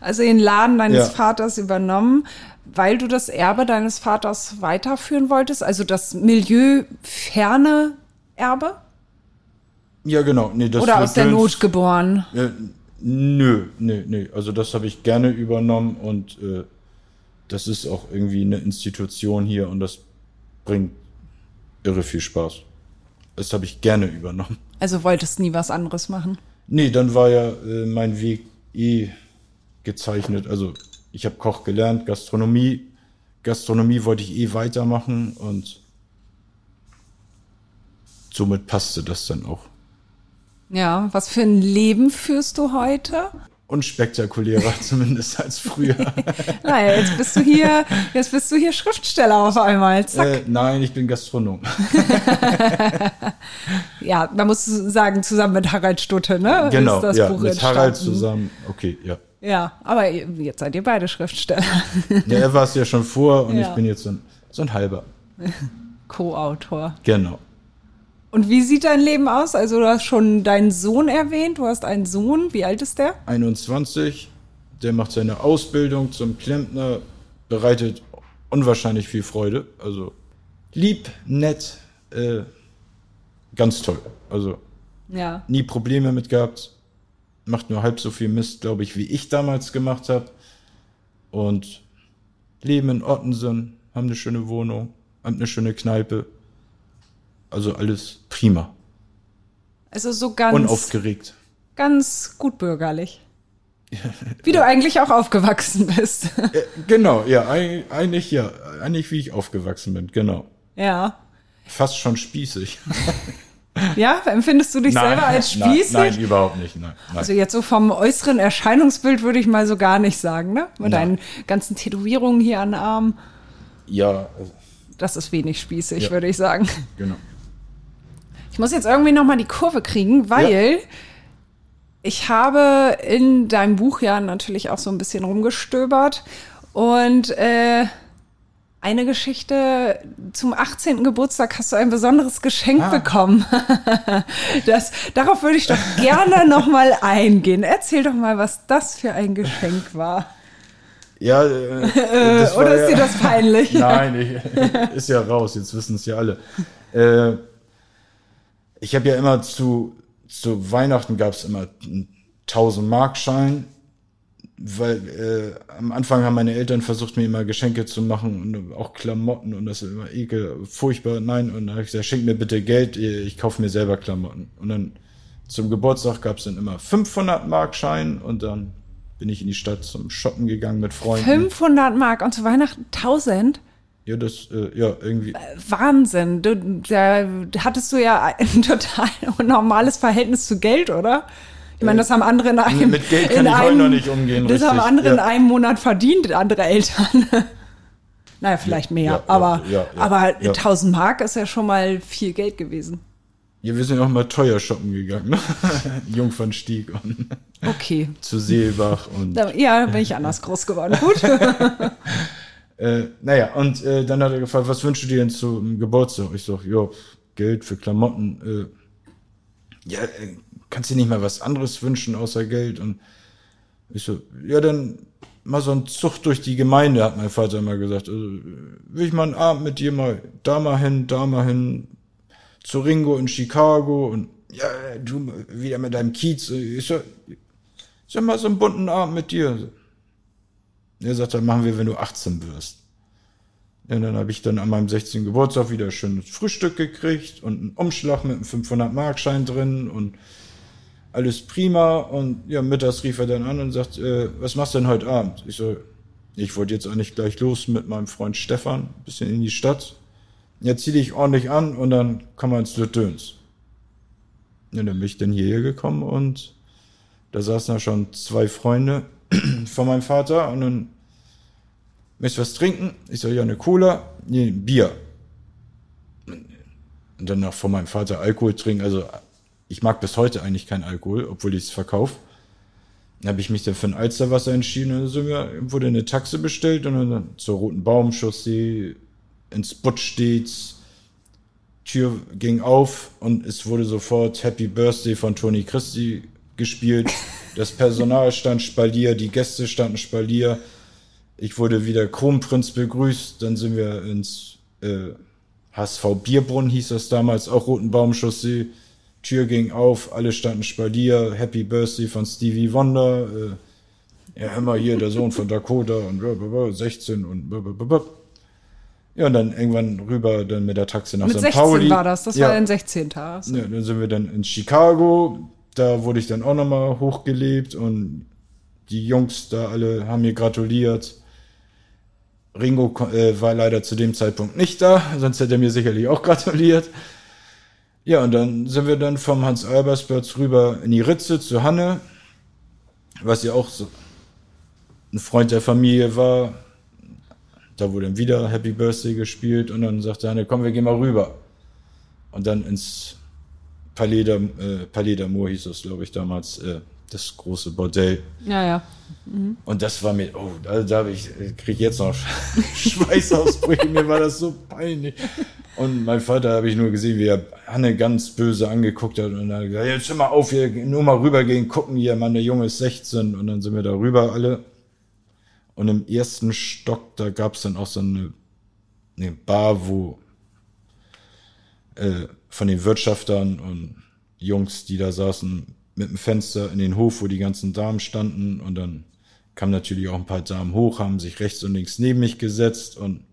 also den Laden deines Ja. Vaters übernommen, weil du das Erbe deines Vaters weiterführen wolltest, also das milieuferne Erbe? Ja, genau. Nee, das Oder aus der Not geboren? Nö, nö, nö. Also das habe ich gerne übernommen und äh, das ist auch irgendwie eine Institution hier und das bringt irre viel Spaß. Das habe ich gerne übernommen. Also wolltest nie was anderes machen? Nee, dann war ja äh, mein Weg eh gezeichnet. Also ich habe Koch gelernt, Gastronomie. Gastronomie wollte ich eh weitermachen und somit passte das dann auch. Ja, was für ein Leben führst du heute? Unspektakulärer <laughs> zumindest als früher. <laughs> Naja, jetzt bist du hier, jetzt bist du hier Schriftsteller auf einmal. Äh, nein, ich bin Gastronom. <laughs> Ja, man muss sagen, zusammen mit Harald Stutte, ne? genau, ja, Buch mit Harald entstanden. zusammen. Okay, ja. Ja, aber jetzt seid ihr beide Schriftsteller. ja er war es ja schon vor und Ja. ich bin jetzt so ein, so ein halber. Co-Autor. Genau. Und wie sieht dein Leben aus? Also, du hast schon deinen Sohn erwähnt. Du hast einen Sohn. Wie alt ist der? 21, der macht seine Ausbildung zum Klempner, bereitet unwahrscheinlich viel Freude. Also lieb, nett, äh, ganz toll. Also Ja. nie Probleme mit gehabt. Macht nur halb so viel Mist, glaube ich, wie ich damals gemacht habe. Und leben in Ottensen, haben eine schöne Wohnung, haben eine schöne Kneipe. Also alles prima. Also so ganz, Unaufgeregt. ganz gutbürgerlich. <laughs> Wie du eigentlich auch aufgewachsen bist. <laughs> Genau, ja, eig- eigentlich ja. Eigentlich wie ich aufgewachsen bin, genau. ja. fast schon spießig. <laughs> Ja, empfindest du dich Nein, selber als nein, spießig? Nein, überhaupt nicht. Nein, nein. Also jetzt so vom äußeren Erscheinungsbild würde ich mal so gar nicht sagen, ne? Mit Nein. deinen ganzen Tätowierungen hier an den Arm. ja, äh, Das ist wenig spießig, Ja. würde ich sagen. genau. Ich muss jetzt irgendwie noch mal die Kurve kriegen, weil ich habe in deinem Buch ja natürlich auch so ein bisschen rumgestöbert und äh, eine Geschichte zum 18. Geburtstag hast du ein besonderes Geschenk Ah. bekommen. <laughs> das, darauf würde ich doch <laughs> gerne noch mal eingehen. Erzähl doch mal, was das für ein Geschenk war. Ja, äh, <laughs> Oder ist ja, dir das peinlich? Nein, ich, ist ja raus, jetzt wissen es ja alle. Äh, ich habe ja immer zu, zu Weihnachten gab es immer einen 1000 Mark Schein, weil äh, am Anfang haben meine Eltern versucht, mir immer Geschenke zu machen und auch Klamotten und das ist immer ekel, furchtbar, nein. Und dann habe ich gesagt, schenk mir bitte Geld, ich kaufe mir selber Klamotten. Und dann zum Geburtstag gab es dann immer 500 Mark Schein und dann bin ich in die Stadt zum Shoppen gegangen mit Freunden. 500 Mark und zu Weihnachten 1000? Ja, das, äh, ja, irgendwie. Wahnsinn. Du, da hattest du ja ein <laughs> total normales Verhältnis zu Geld, oder? Ich meine, das haben andere in einem, mit Geld kann in ich heute einem, noch nicht umgehen, Das haben richtig, andere in ja. einem Monat verdient, andere Eltern. <laughs> naja, vielleicht mehr, ja, aber, ja, aber ja. 1000 Mark ist ja schon mal viel Geld gewesen. Ja, wir sind auch mal teuer shoppen gegangen, ne? <laughs> Jungfernstieg und Okay. zu Seelbach und Da, ja, bin ich anders groß geworden. Gut. Äh, naja, und äh, dann hat er gefragt, was wünschst du dir denn zum Geburtstag? Ich sag, ja, Geld für Klamotten. Äh, ja, äh, kannst du dir nicht mal was anderes wünschen außer Geld? Und ich so, ja, dann mal so ein Zug durch die Gemeinde, hat mein Vater immer gesagt. Also, will ich mal einen Abend mit dir mal da mal hin, da mal hin, zu Ringo in Chicago und ja, du wieder mit deinem Kiez. Ich so, ich sag mal so einen bunten Abend mit dir. Er sagt, dann machen wir, wenn du 18 wirst. Ja, dann habe ich dann an meinem 16. Geburtstag wieder schönes Frühstück gekriegt und einen Umschlag mit einem 500-Markschein drin und alles prima. Und ja, mittags rief er dann an und sagt, äh, was machst du denn heute Abend? Ich so, ich wollte jetzt eigentlich gleich los mit meinem Freund Stefan, ein bisschen in die Stadt. Jetzt zieh dich ordentlich an und dann kommen wir ins Döns. Ja, dann bin ich dann hierher gekommen und da saßen da schon zwei Freunde <clears throat> von meinem Vater und dann möchtest du was trinken? Ich so, ja, eine Cola, nee, ein Bier. Und dann noch von meinem Vater Alkohol trinken. Also ich mag bis heute eigentlich keinen Alkohol, obwohl ich es verkaufe. Dann habe ich mich dann für ein Alsterwasser entschieden und dann sind wurde eine Taxe bestellt und dann zur Roten Baumchaussee ins Buttstedts. Tür ging auf und es wurde sofort Happy Birthday von Tony Christie gespielt. Das Personal stand Spalier, die Gäste standen Spalier. Ich wurde wieder Kronprinz begrüßt. Dann sind wir ins äh, HSV Bierbrunnen, hieß das damals, auch Roten Baumchaussee. Tür ging auf, alle standen Spalier. Happy Birthday von Stevie Wonder. Äh, ja, immer hier der Sohn von Dakota und blablabla, 16 und blablabla. Ja, und dann irgendwann rüber dann mit der Taxi nach Mit St. 16 Pauli. war das. Das ja. war dein 16. Also. Ja, dann sind wir dann in Chicago. Da wurde ich dann auch nochmal hochgelebt und die Jungs da alle haben mir gratuliert. Ringo äh, war leider zu dem Zeitpunkt nicht da, sonst hätte er mir sicherlich auch <laughs> gratuliert. Ja, und dann sind wir dann vom Hans-Albersplatz rüber in die Ritze zu Hanne, was ja auch so ein Freund der Familie war. Da wurde dann wieder Happy Birthday gespielt und dann sagte Hanne, komm, wir gehen mal rüber. Und dann ins Palais d'Am- äh, Palais d'Amour hieß es, glaube ich, damals, äh, das große Bordell. Ja, ja. Und das war mir, oh, da, da habe ich, kriege ich jetzt noch <laughs> Schweißausbrüche, mir war das so peinlich. Und mein Vater habe ich nur gesehen, wie er Hanne ganz böse angeguckt hat und dann hat er gesagt, jetzt hör mal auf, hier, nur mal rübergehen, gucken hier, Mann, der Junge ist 16 und dann sind wir da rüber alle. Und im ersten Stock, da gab es dann auch so eine, eine Bar, wo äh, von den Wirtschaftern und Jungs, die da saßen, mit dem Fenster in den Hof, wo die ganzen Damen standen und dann kamen natürlich auch ein paar Damen hoch, haben sich rechts und links neben mich gesetzt und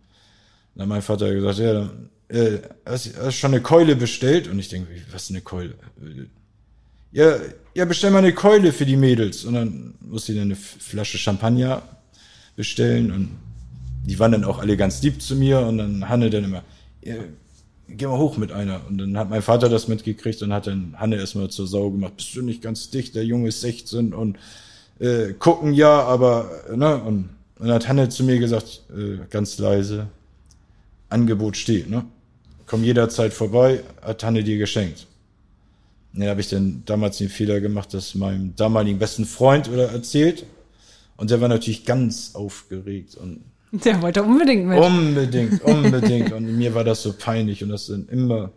dann hat mein Vater gesagt, ja, dann, äh, hast, hast schon eine Keule bestellt? Und ich denke, was ist eine Keule? Ja, ja, bestell mal eine Keule für die Mädels. Und dann musste ich dann eine Flasche Champagner bestellen und die waren dann auch alle ganz lieb zu mir und dann Hanne dann immer, geh mal hoch mit einer. Und dann hat mein Vater das mitgekriegt und hat dann Hanne erstmal zur Sau gemacht. Bist du nicht ganz dicht? Der Junge ist 16 und äh, gucken ja, aber, ne? Und dann hat Hanne zu mir gesagt, äh, ganz leise, Angebot steht, ne? Komm jederzeit vorbei, hat Hanne dir geschenkt. Ja, habe ich dann damals den Fehler gemacht, das meinem damaligen besten Freund oder erzählt. Und der war natürlich ganz aufgeregt und der wollte unbedingt mit. Unbedingt, unbedingt. Und mir war das so peinlich. Und das sind immer,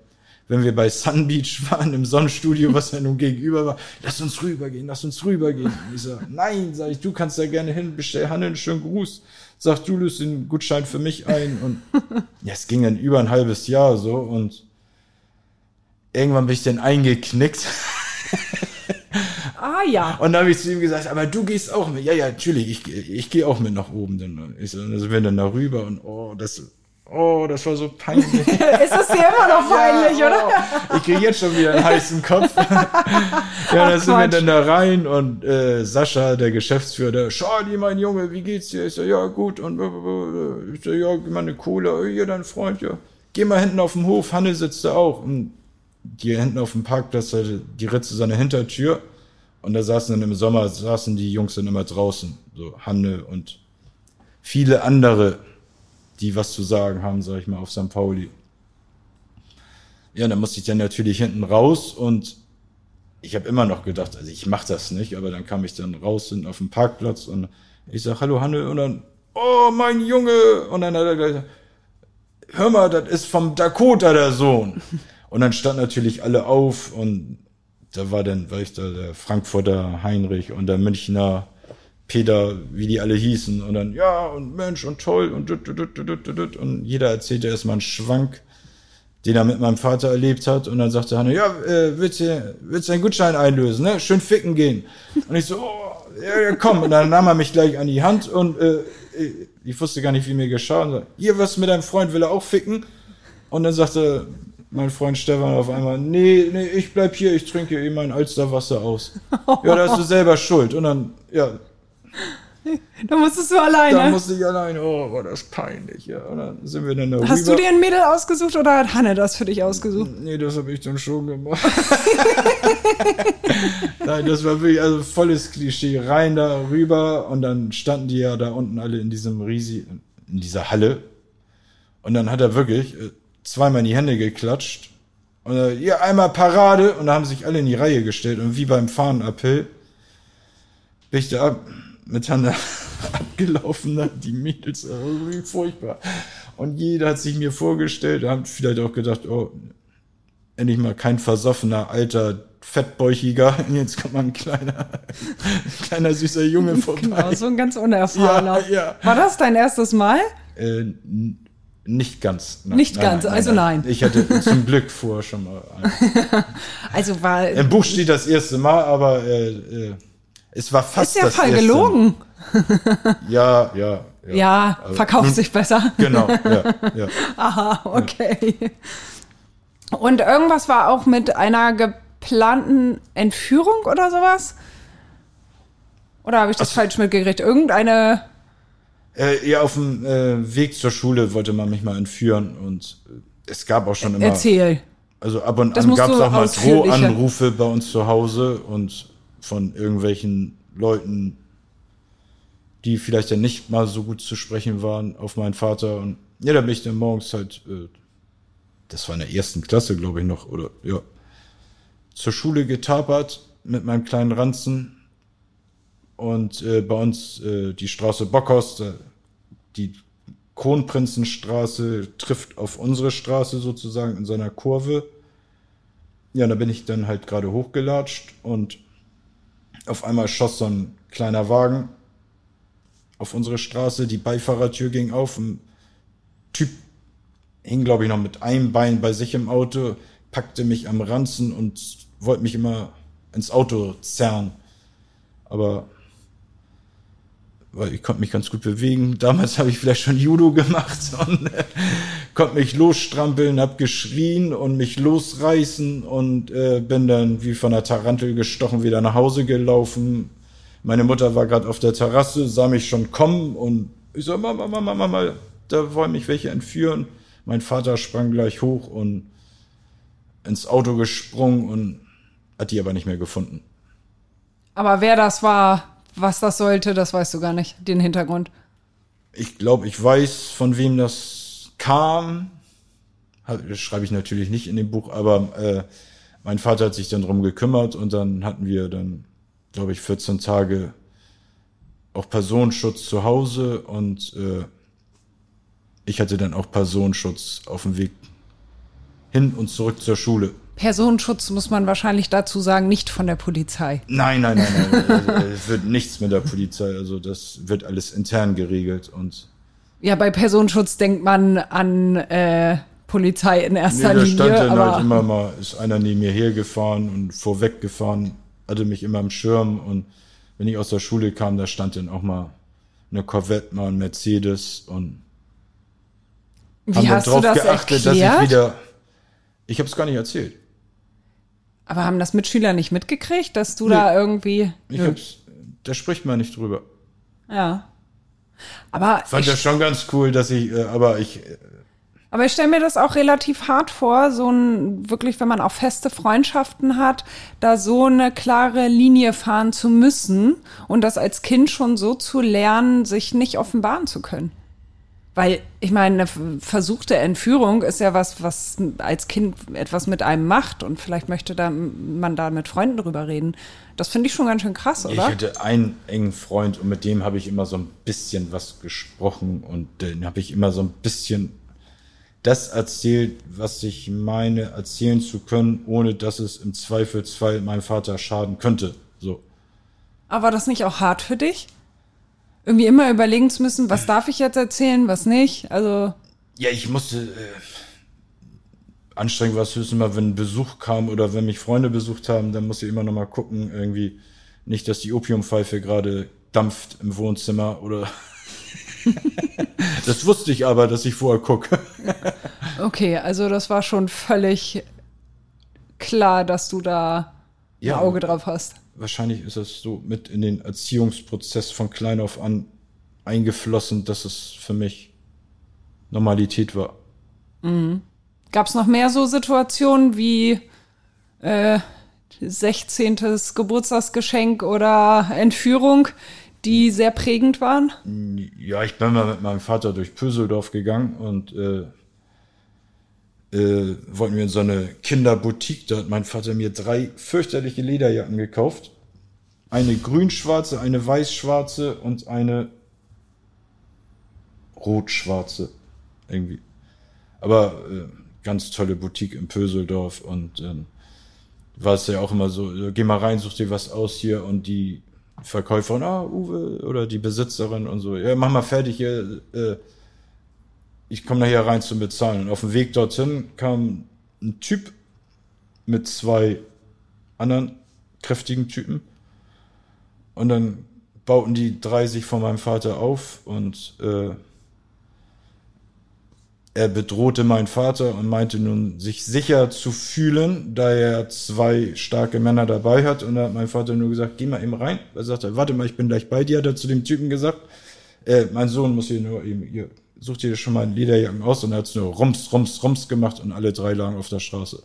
wenn wir bei Sun Beach waren, im Sonnenstudio, was ja nun gegenüber war, lass uns rübergehen, lass uns rübergehen. Und ich sag, nein, sag ich, du kannst da gerne hin, bestell Hanne einen schönen Gruß. Sag, du löst den Gutschein für mich ein. Und ja, es ging dann über ein halbes Jahr so. Und irgendwann bin ich dann eingeknickt. Ah ja. Und dann habe ich zu ihm gesagt, aber du gehst auch mit. Ja, ja, natürlich, ich, ich gehe auch mit nach oben. Dann, ich dann sind wir dann darüber und oh, das, oh, das war so peinlich. <laughs> Ist das dir immer noch <laughs> peinlich, ja, oh, oder? Ich kriege jetzt schon wieder einen heißen Kopf. <laughs> ja, dann sind wir dann da rein und äh, Sascha, der Geschäftsführer, Charlie, mein Junge, wie geht's dir? Ich so, ja, gut. Und ich so, ja, gib mal eine Cola. Hier, dein Freund, ja. Geh mal hinten auf den Hof, Hanne sitzt da auch. Und die hinten auf dem Parkplatz, die Ritze seiner Hintertür. Und da saßen dann im Sommer, saßen die Jungs dann immer draußen, so Hanne und viele andere, die was zu sagen haben, sag ich mal, auf St. Pauli. Ja, dann musste ich dann natürlich hinten raus und ich habe immer noch gedacht, also ich mache das nicht, aber dann kam ich dann raus hinten auf dem Parkplatz und ich sag Hallo Hanne und dann, oh mein Junge, und dann hat er gleich, hör mal, das ist vom Dakota der Sohn. Und dann stand natürlich alle auf und da war dann, weiß ich da, der Frankfurter Heinrich und der Münchner Peter, wie die alle hießen. Und dann, ja, und Mensch, und toll, und dut, dut, dut, dut, dut. Und jeder erzählte erstmal einen Schwank, den er mit meinem Vater erlebt hat. Und dann sagte Hanne, ja, äh, willst du, willst du einen Gutschein einlösen, ne? Schön ficken gehen. Und ich so, oh, ja, ja, komm. Und dann nahm er mich gleich an die Hand und äh, ich wusste gar nicht, wie mir geschah. Und so, hier, was mit deinem Freund, will er auch ficken? Und dann sagte mein Freund Stefan auf einmal, nee, nee, ich bleib hier, ich trinke eh mein Alsterwasser aus. ja, da hast du selber Schuld. Und dann, ja. Da musstest du alleine. Da musste ich alleine. Oh, war das peinlich. Ja, und dann sind wir dann da Hast rüber. du dir ein Mädel ausgesucht oder hat Hanne das für dich ausgesucht? Nee, das habe ich dann schon gemacht. <laughs> Nein, das war wirklich also volles Klischee. Rein da rüber und dann standen die ja da unten alle in diesem riesig, in dieser Halle. Und dann hat er wirklich, äh, zweimal in die Hände geklatscht. Und äh, hier einmal Parade und da haben sich alle in die Reihe gestellt. Und wie beim Fahnenappell bin ich da miteinander <laughs> abgelaufen, die Mädels, also wie furchtbar. Und jeder hat sich mir vorgestellt, haben vielleicht auch gedacht, oh, endlich mal kein versoffener, alter, fettbäuchiger, <laughs> jetzt kommt mal ein kleiner, kleiner süßer Junge vorbei. Genau, so ein ganz unerfahrener. Ja, ja. War das dein erstes Mal? Äh, nicht ganz. Nein, nicht nein, ganz, nein, also nein. Ich hatte zum Glück vorher schon mal. <laughs> Einen. also war. Im Buch steht das erste Mal, aber äh, äh, es war fast. Ist ja das voll gelogen. Ja, ja. Ja, ja also, verkauft nun, sich besser. Genau, ja, ja. <laughs> Aha, okay. Und irgendwas war auch mit einer geplanten Entführung oder sowas? Oder habe ich das Ach, falsch mitgekriegt? Irgendeine äh, ja, auf dem äh, Weg zur Schule wollte man mich mal entführen und äh, es gab auch schon immer. Erzähl. Also ab und das an gab es auch mal Drohanrufe bei uns zu Hause und von irgendwelchen Leuten, die vielleicht ja nicht mal so gut zu sprechen waren auf meinen Vater. Und ja, da bin ich dann morgens halt, äh, das war in der ersten Klasse, glaube ich noch, oder ja, zur Schule getapert mit meinem kleinen Ranzen. Und äh, bei uns äh, die Straße Bockhorst, die Kronprinzenstraße trifft auf unsere Straße sozusagen in seiner Kurve. Ja, da bin ich dann halt gerade hochgelatscht und auf einmal schoss so ein kleiner Wagen auf unsere Straße, die Beifahrertür ging auf, ein Typ hing, glaube ich, noch mit einem Bein bei sich im Auto, packte mich am Ranzen und wollte mich immer ins Auto zerren. Aber weil ich konnte mich ganz gut bewegen. Damals habe ich vielleicht schon Judo gemacht <laughs> und äh, konnte mich losstrampeln, hab geschrien und mich losreißen und äh, bin dann wie von einer Tarantel gestochen wieder nach Hause gelaufen. Meine Mutter war gerade auf der Terrasse, sah mich schon kommen und ich so, Mama, Mama, Mama, da wollen mich welche entführen. Mein Vater sprang gleich hoch und ins Auto gesprungen und hat die aber nicht mehr gefunden. Aber wer das war, was das sollte, das weißt du gar nicht, den Hintergrund. Ich glaube, ich weiß, von wem das kam. Das schreibe ich natürlich nicht in dem Buch, aber äh, mein Vater hat sich dann drum gekümmert und dann hatten wir dann, glaube ich, 14 Tage auch Personenschutz zu Hause und äh, ich hatte dann auch Personenschutz auf dem Weg hin und zurück zur Schule. Personenschutz muss man wahrscheinlich dazu sagen, nicht von der Polizei. Nein, nein, nein, nein. <laughs> also, es wird nichts mit der Polizei. Also das wird alles intern geregelt und. Ja, bei Personenschutz denkt man an äh, Polizei in erster nee, da stand Linie. Dann halt immer mal, ist einer neben mir hergefahren und vorweggefahren, hatte mich immer im Schirm und wenn ich aus der Schule kam, da stand dann auch mal eine Corvette, mal ein Mercedes und Wie haben hast dann drauf das geachtet, erklärt? dass ich wieder. Ich habe es gar nicht erzählt. Aber haben das Mitschüler nicht mitgekriegt, dass du nee, da irgendwie. Ich hab's, da spricht man nicht drüber. Ja. Aber. Ich fand ich, das schon ganz cool, dass ich, äh, aber ich. Äh, aber ich stelle mir das auch relativ hart vor, so ein, wirklich, wenn man auch feste Freundschaften hat, da so eine klare Linie fahren zu müssen und das als Kind schon so zu lernen, sich nicht offenbaren zu können. Weil ich meine, eine versuchte Entführung ist ja was, was als Kind etwas mit einem macht und vielleicht möchte da man da mit Freunden drüber reden. Das finde ich schon ganz schön krass, oder? Ich hatte einen engen Freund und mit dem habe ich immer so ein bisschen was gesprochen und den habe ich immer so ein bisschen das erzählt, was ich meine erzählen zu können, ohne dass es im Zweifelsfall meinem Vater schaden könnte. So. Aber war das nicht auch hart für dich? Irgendwie immer überlegen zu müssen, was darf ich jetzt erzählen, was nicht. Also. Ja, ich musste. Äh, anstrengend war es höchstens mal, wenn Besuch kam oder wenn mich Freunde besucht haben, dann musste ich immer noch mal gucken, irgendwie nicht, dass die Opiumpfeife gerade dampft im Wohnzimmer oder. <laughs> das wusste ich aber, dass ich vorher gucke. <laughs> okay, also das war schon völlig klar, dass du da ja, ein Auge drauf hast wahrscheinlich ist es so mit in den Erziehungsprozess von klein auf an eingeflossen, dass es für mich Normalität war. Mhm. Gab es noch mehr so Situationen wie äh, 16. Geburtstagsgeschenk oder Entführung, die sehr prägend waren? Ja, ich bin mal mit meinem Vater durch Pöseldorf gegangen und äh, äh, wollten wir in so eine Kinderboutique. Da hat mein Vater mir drei fürchterliche Lederjacken gekauft. Eine grün-schwarze, eine weiß-schwarze und eine rot-schwarze. Irgendwie. Aber äh, ganz tolle Boutique in Pöseldorf und äh, war es ja auch immer so, äh, geh mal rein, such dir was aus hier und die Verkäuferin, ah, Uwe, oder die Besitzerin und so, ja, mach mal fertig hier, äh, ich komme nachher rein zum Bezahlen. Und auf dem Weg dorthin kam ein Typ mit zwei anderen kräftigen Typen. Und dann bauten die drei sich von meinem Vater auf und äh, er bedrohte meinen Vater und meinte nun, sich sicher zu fühlen, da er zwei starke Männer dabei hat. Und da hat mein Vater nur gesagt, geh mal eben rein. Er sagte, warte mal, ich bin gleich bei dir, hat er zu dem Typen gesagt. Äh, mein Sohn muss hier nur eben hier such dir schon mal einen Lederjacken aus und er hat's nur rums, rums, rums gemacht und alle drei lagen auf der Straße.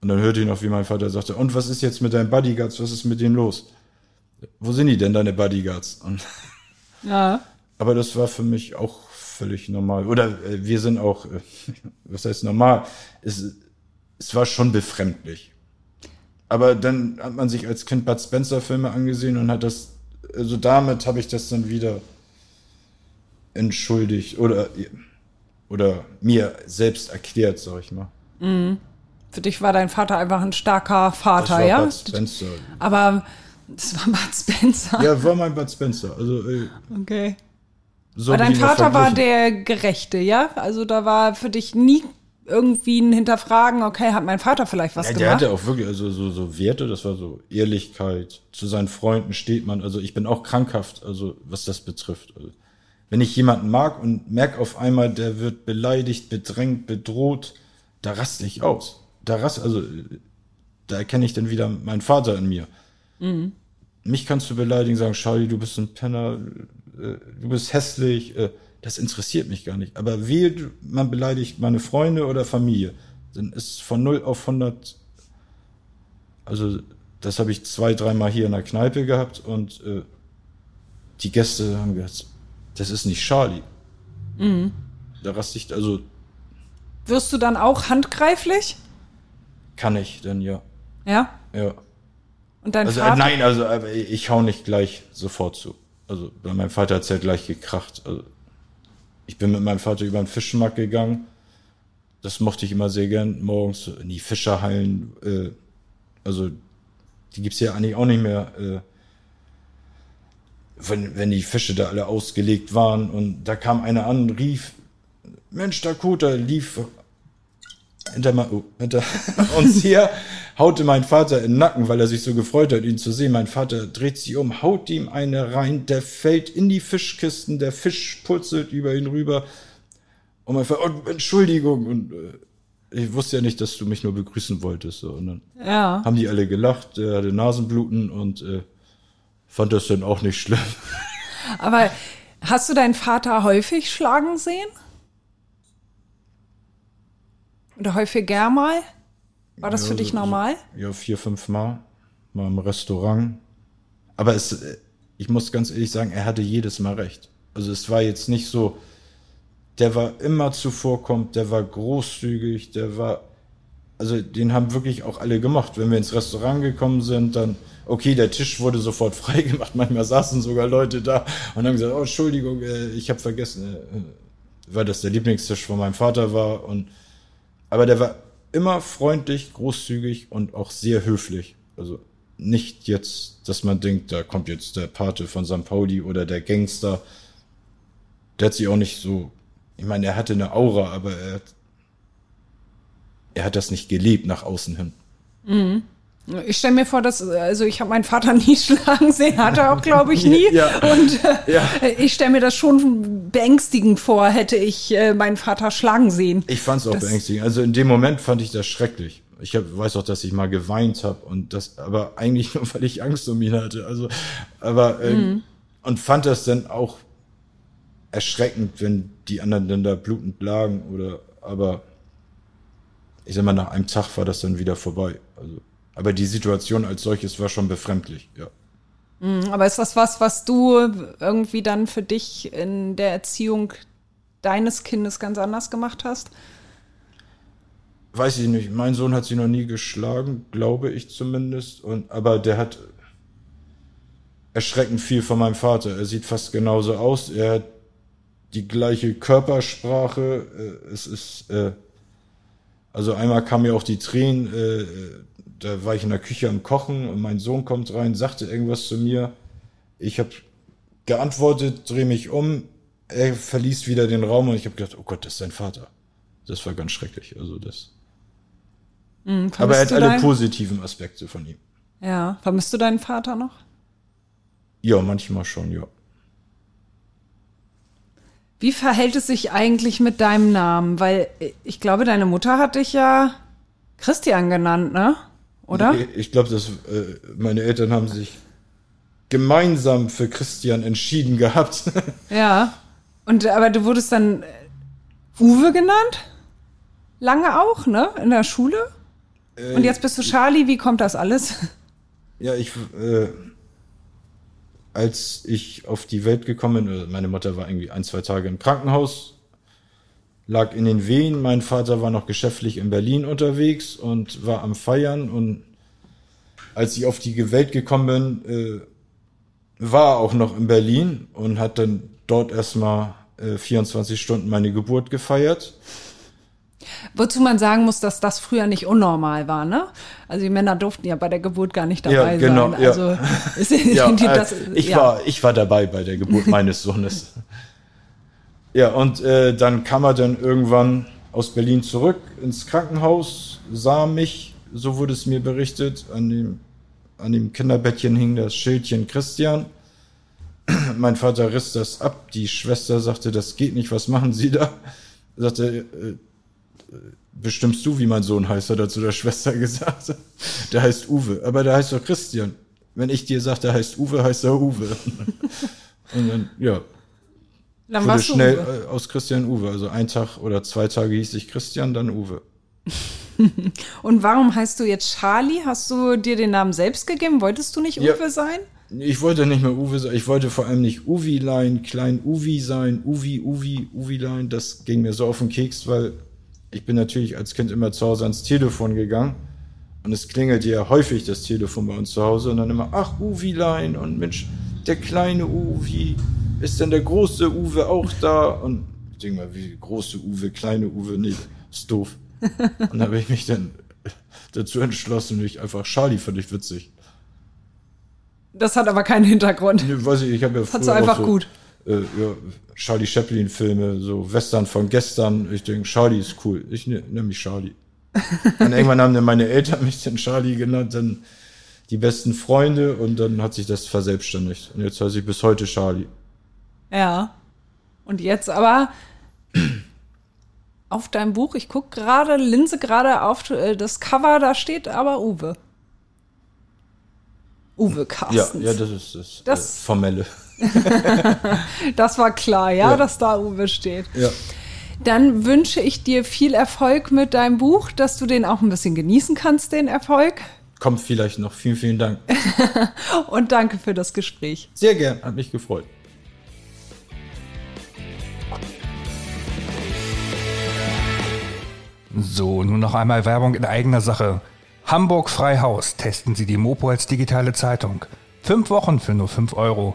Und dann hörte ich noch, wie mein Vater sagte, und was ist jetzt mit deinen Bodyguards, was ist mit denen los? Wo sind die denn, deine Bodyguards? Und <laughs> ja. Aber das war für mich auch völlig normal. Oder äh, wir sind auch, äh, <laughs> was heißt normal? Es, es war schon befremdlich. Aber dann hat man sich als Kind Bud Spencer Filme angesehen und hat das, also damit habe ich das dann wieder entschuldigt oder, oder mir selbst erklärt, sag ich mal. Mhm. Für dich war dein Vater einfach ein starker Vater, das war ja? Bud Spencer. Aber das war Bud Spencer. Ja, war mein Bud Spencer. Also, ey, okay. So Aber dein Vater war der Gerechte, ja? Also da war für dich nie irgendwie ein Hinterfragen, okay, hat mein Vater vielleicht was ja, der gemacht? Der hatte auch wirklich also so, so Werte, das war so Ehrlichkeit, zu seinen Freunden steht man. Also ich bin auch krankhaft, also was das betrifft. Also wenn ich jemanden mag und merke auf einmal, der wird beleidigt, bedrängt, bedroht, da raste ich aus. Da rast, also da erkenne ich dann wieder meinen Vater in mir. Mhm. Mich kannst du beleidigen, sagen, Charlie, du bist ein Penner, äh, du bist hässlich. Äh, das interessiert mich gar nicht. Aber wie man beleidigt meine Freunde oder Familie, dann ist von 0 auf 100, also das habe ich zwei, dreimal hier in der Kneipe gehabt und äh, die Gäste haben gesagt, das ist nicht Charlie. Mhm. Da raste ich, also. Wirst du dann auch handgreiflich? Kann ich, dann ja. Ja? Ja. Und dein also, Vater? Äh, nein, also aber ich hau nicht gleich sofort zu. Also bei meinem Vater hat's ja gleich gekracht. Also, ich bin mit meinem Vater über den Fischmarkt gegangen. Das mochte ich immer sehr gern. Morgens in die Fischerhallen. Äh, also die gibt's ja eigentlich auch nicht mehr. Äh, wenn, wenn die Fische da alle ausgelegt waren und da kam einer an, rief, Mensch, Dakota, lief hinter, oh, hinter <laughs> uns her, haute mein Vater in den Nacken, weil er sich so gefreut hat, ihn zu sehen. Mein Vater dreht sich um, haut ihm eine rein, der fällt in die Fischkisten, der Fisch purzelt über ihn rüber. Und mein Vater, oh, Entschuldigung, und äh, ich wusste ja nicht, dass du mich nur begrüßen wolltest. So. Und dann ja. haben die alle gelacht, er hatte Nasenbluten und äh, fand das dann auch nicht schlimm. Aber hast du deinen Vater häufig schlagen sehen? Oder häufiger mal? War das ja, für dich normal? Ja, vier, fünf Mal. Mal im Restaurant. Aber es, ich muss ganz ehrlich sagen, er hatte jedes Mal recht. Also es war jetzt nicht so, der war immer zuvorkommt, der war großzügig, der war, also den haben wirklich auch alle gemacht. Wenn wir ins Restaurant gekommen sind, dann, okay, der Tisch wurde sofort <laughs> freigemacht. Manchmal saßen sogar Leute da und haben gesagt, oh, Entschuldigung, äh, ich habe vergessen, äh, weil das der Lieblingstisch von meinem Vater war und aber der war immer freundlich, großzügig und auch sehr höflich. Also nicht jetzt, dass man denkt, da kommt jetzt der Pate von St. Pauli oder der Gangster. Der hat sich auch nicht so, ich meine, er hatte eine Aura, aber er hat, er hat das nicht gelebt nach außen hin. Mhm. Ich stelle mir vor, dass, also ich habe meinen Vater <laughs> nie schlagen sehen, hat er auch, glaube ich, <laughs> nie. Ja. Und äh, <laughs> Ja. ich stelle mir das schon beängstigend vor, hätte ich äh, meinen Vater schlagen sehen. Ich fand es auch Das- beängstigend. Also in dem Moment fand ich das schrecklich. Ich hab, weiß auch, dass ich mal geweint habe und das, aber eigentlich nur, weil ich Angst um ihn hatte. Also, aber ähm, und fand das dann auch erschreckend, wenn die anderen dann da blutend lagen oder, aber ich sag mal, nach einem Tag war das dann wieder vorbei. Also, aber die Situation als solches war schon befremdlich. Ja. Aber ist das was, was du irgendwie dann für dich in der Erziehung deines Kindes ganz anders gemacht hast? Weiß ich nicht. Mein Sohn hat sie noch nie geschlagen, glaube ich zumindest. Und, aber der hat erschreckend viel von meinem Vater. Er sieht fast genauso aus. Er hat die gleiche Körpersprache. Äh, Es ist, äh, also einmal kam mir auch die Tränen, äh, da war ich in der Küche am Kochen und mein Sohn kommt rein, sagte irgendwas zu mir. Ich habe geantwortet, drehe mich um, er verließ wieder den Raum und ich habe gedacht, oh Gott, das ist sein Vater. Das war ganz schrecklich. Also das. Hm, Aber er hat alle dein- positiven Aspekte von ihm. Ja, vermisst du deinen Vater noch? Ja, manchmal schon, ja. Wie verhält es sich eigentlich mit deinem Namen? Weil äh, ich glaube, deine Mutter hat dich ja Christian genannt, ne? Oder? Ich, ich glaube, dass äh, meine Eltern haben sich gemeinsam für Christian entschieden gehabt. <laughs> Ja. Und aber du wurdest dann äh, Uwe genannt? Lange auch, ne? In der Schule? Und jetzt bist du Charlie, wie kommt das alles? ja, ich, äh, als ich auf die Welt gekommen bin, äh, meine Mutter war irgendwie ein, zwei Tage im Krankenhaus, lag in den Wehen. Mein Vater war noch geschäftlich in Berlin unterwegs und war am Feiern. Und als ich auf die Welt gekommen bin, äh, war auch noch in Berlin und hat dann dort erstmal äh, 24 Stunden meine Geburt gefeiert. Wozu man sagen muss, dass das früher nicht unnormal war, ne? Also die Männer durften ja bei der Geburt gar nicht dabei Ja, genau, sein. ja. Also <laughs> Ja, die- äh, das- ich, ja. war, ich war dabei bei der Geburt <laughs> meines Sohnes. Ja, und äh, dann kam er dann irgendwann aus Berlin zurück ins Krankenhaus, sah mich, so wurde es mir berichtet, an dem, an dem Kinderbettchen hing das Schildchen Christian. <clears throat> mein Vater riss das ab, die Schwester sagte, das geht nicht, was machen Sie da? Er sagte, äh, bestimmst du, wie mein Sohn heißt, hat er zu der Schwester gesagt. <laughs> Der heißt Uwe, aber der heißt doch Christian. Wenn ich dir sage, der heißt Uwe, heißt er Uwe. <laughs> Und dann, ja. Dann wurde warst du schnell Uwe. äh, aus Christian Uwe. Also ein Tag oder zwei Tage hieß ich Christian, dann Uwe. <laughs> Und warum heißt du jetzt Charlie? Hast du dir den Namen selbst gegeben? Wolltest du nicht Ja. Uwe sein? Ich wollte nicht mehr Uwe sein. Ich wollte vor allem nicht Uwilein, klein Uwi sein. Uwi, Uwi, Uwilein. Das ging mir so auf den Keks, weil ich bin natürlich als Kind immer zu Hause ans Telefon gegangen. Und es klingelte ja häufig das Telefon bei uns zu Hause. Und dann immer, ach, Uwilein. Und Mensch, der kleine Uwi. Ist denn der große Uwe auch da? Und ich denke mal, wie große Uwe, kleine Uwe, nee, ist doof. <laughs> Und dann habe ich mich dann dazu entschlossen, mich einfach Charlie fand ich witzig. Das hat aber keinen Hintergrund. Nee, weiß ich, ich habe ja Fandst früher du einfach auch so, gut. Äh, ja, Charlie Chaplin Filme, so Western von gestern. Ich denke, Charlie ist cool. Ich ne- nenne mich Charlie. <laughs> Und irgendwann haben dann meine Eltern mich dann Charlie genannt, dann die besten Freunde und dann hat sich das verselbstständigt. Und jetzt heiße ich bis heute Charlie. Ja. Und jetzt aber <clears throat> auf deinem Buch, ich guck gerade, Linse gerade auf äh, das Cover, da steht aber Uwe. Uwe Ja, Carstens. ja, das ist das, Das- äh, Formelle. <laughs> Das war klar, ja, Ja. dass da Uwe steht. Ja. Dann wünsche ich dir viel Erfolg mit deinem Buch, dass du den auch ein bisschen genießen kannst, den Erfolg. Kommt vielleicht noch. Vielen, vielen Dank. <laughs> Und danke für das Gespräch. Sehr gern, hat mich gefreut. So, nun noch einmal Werbung in eigener Sache. Hamburg Freihaus testen Sie die Mopo als digitale Zeitung. Fünf Wochen für nur 5 Euro.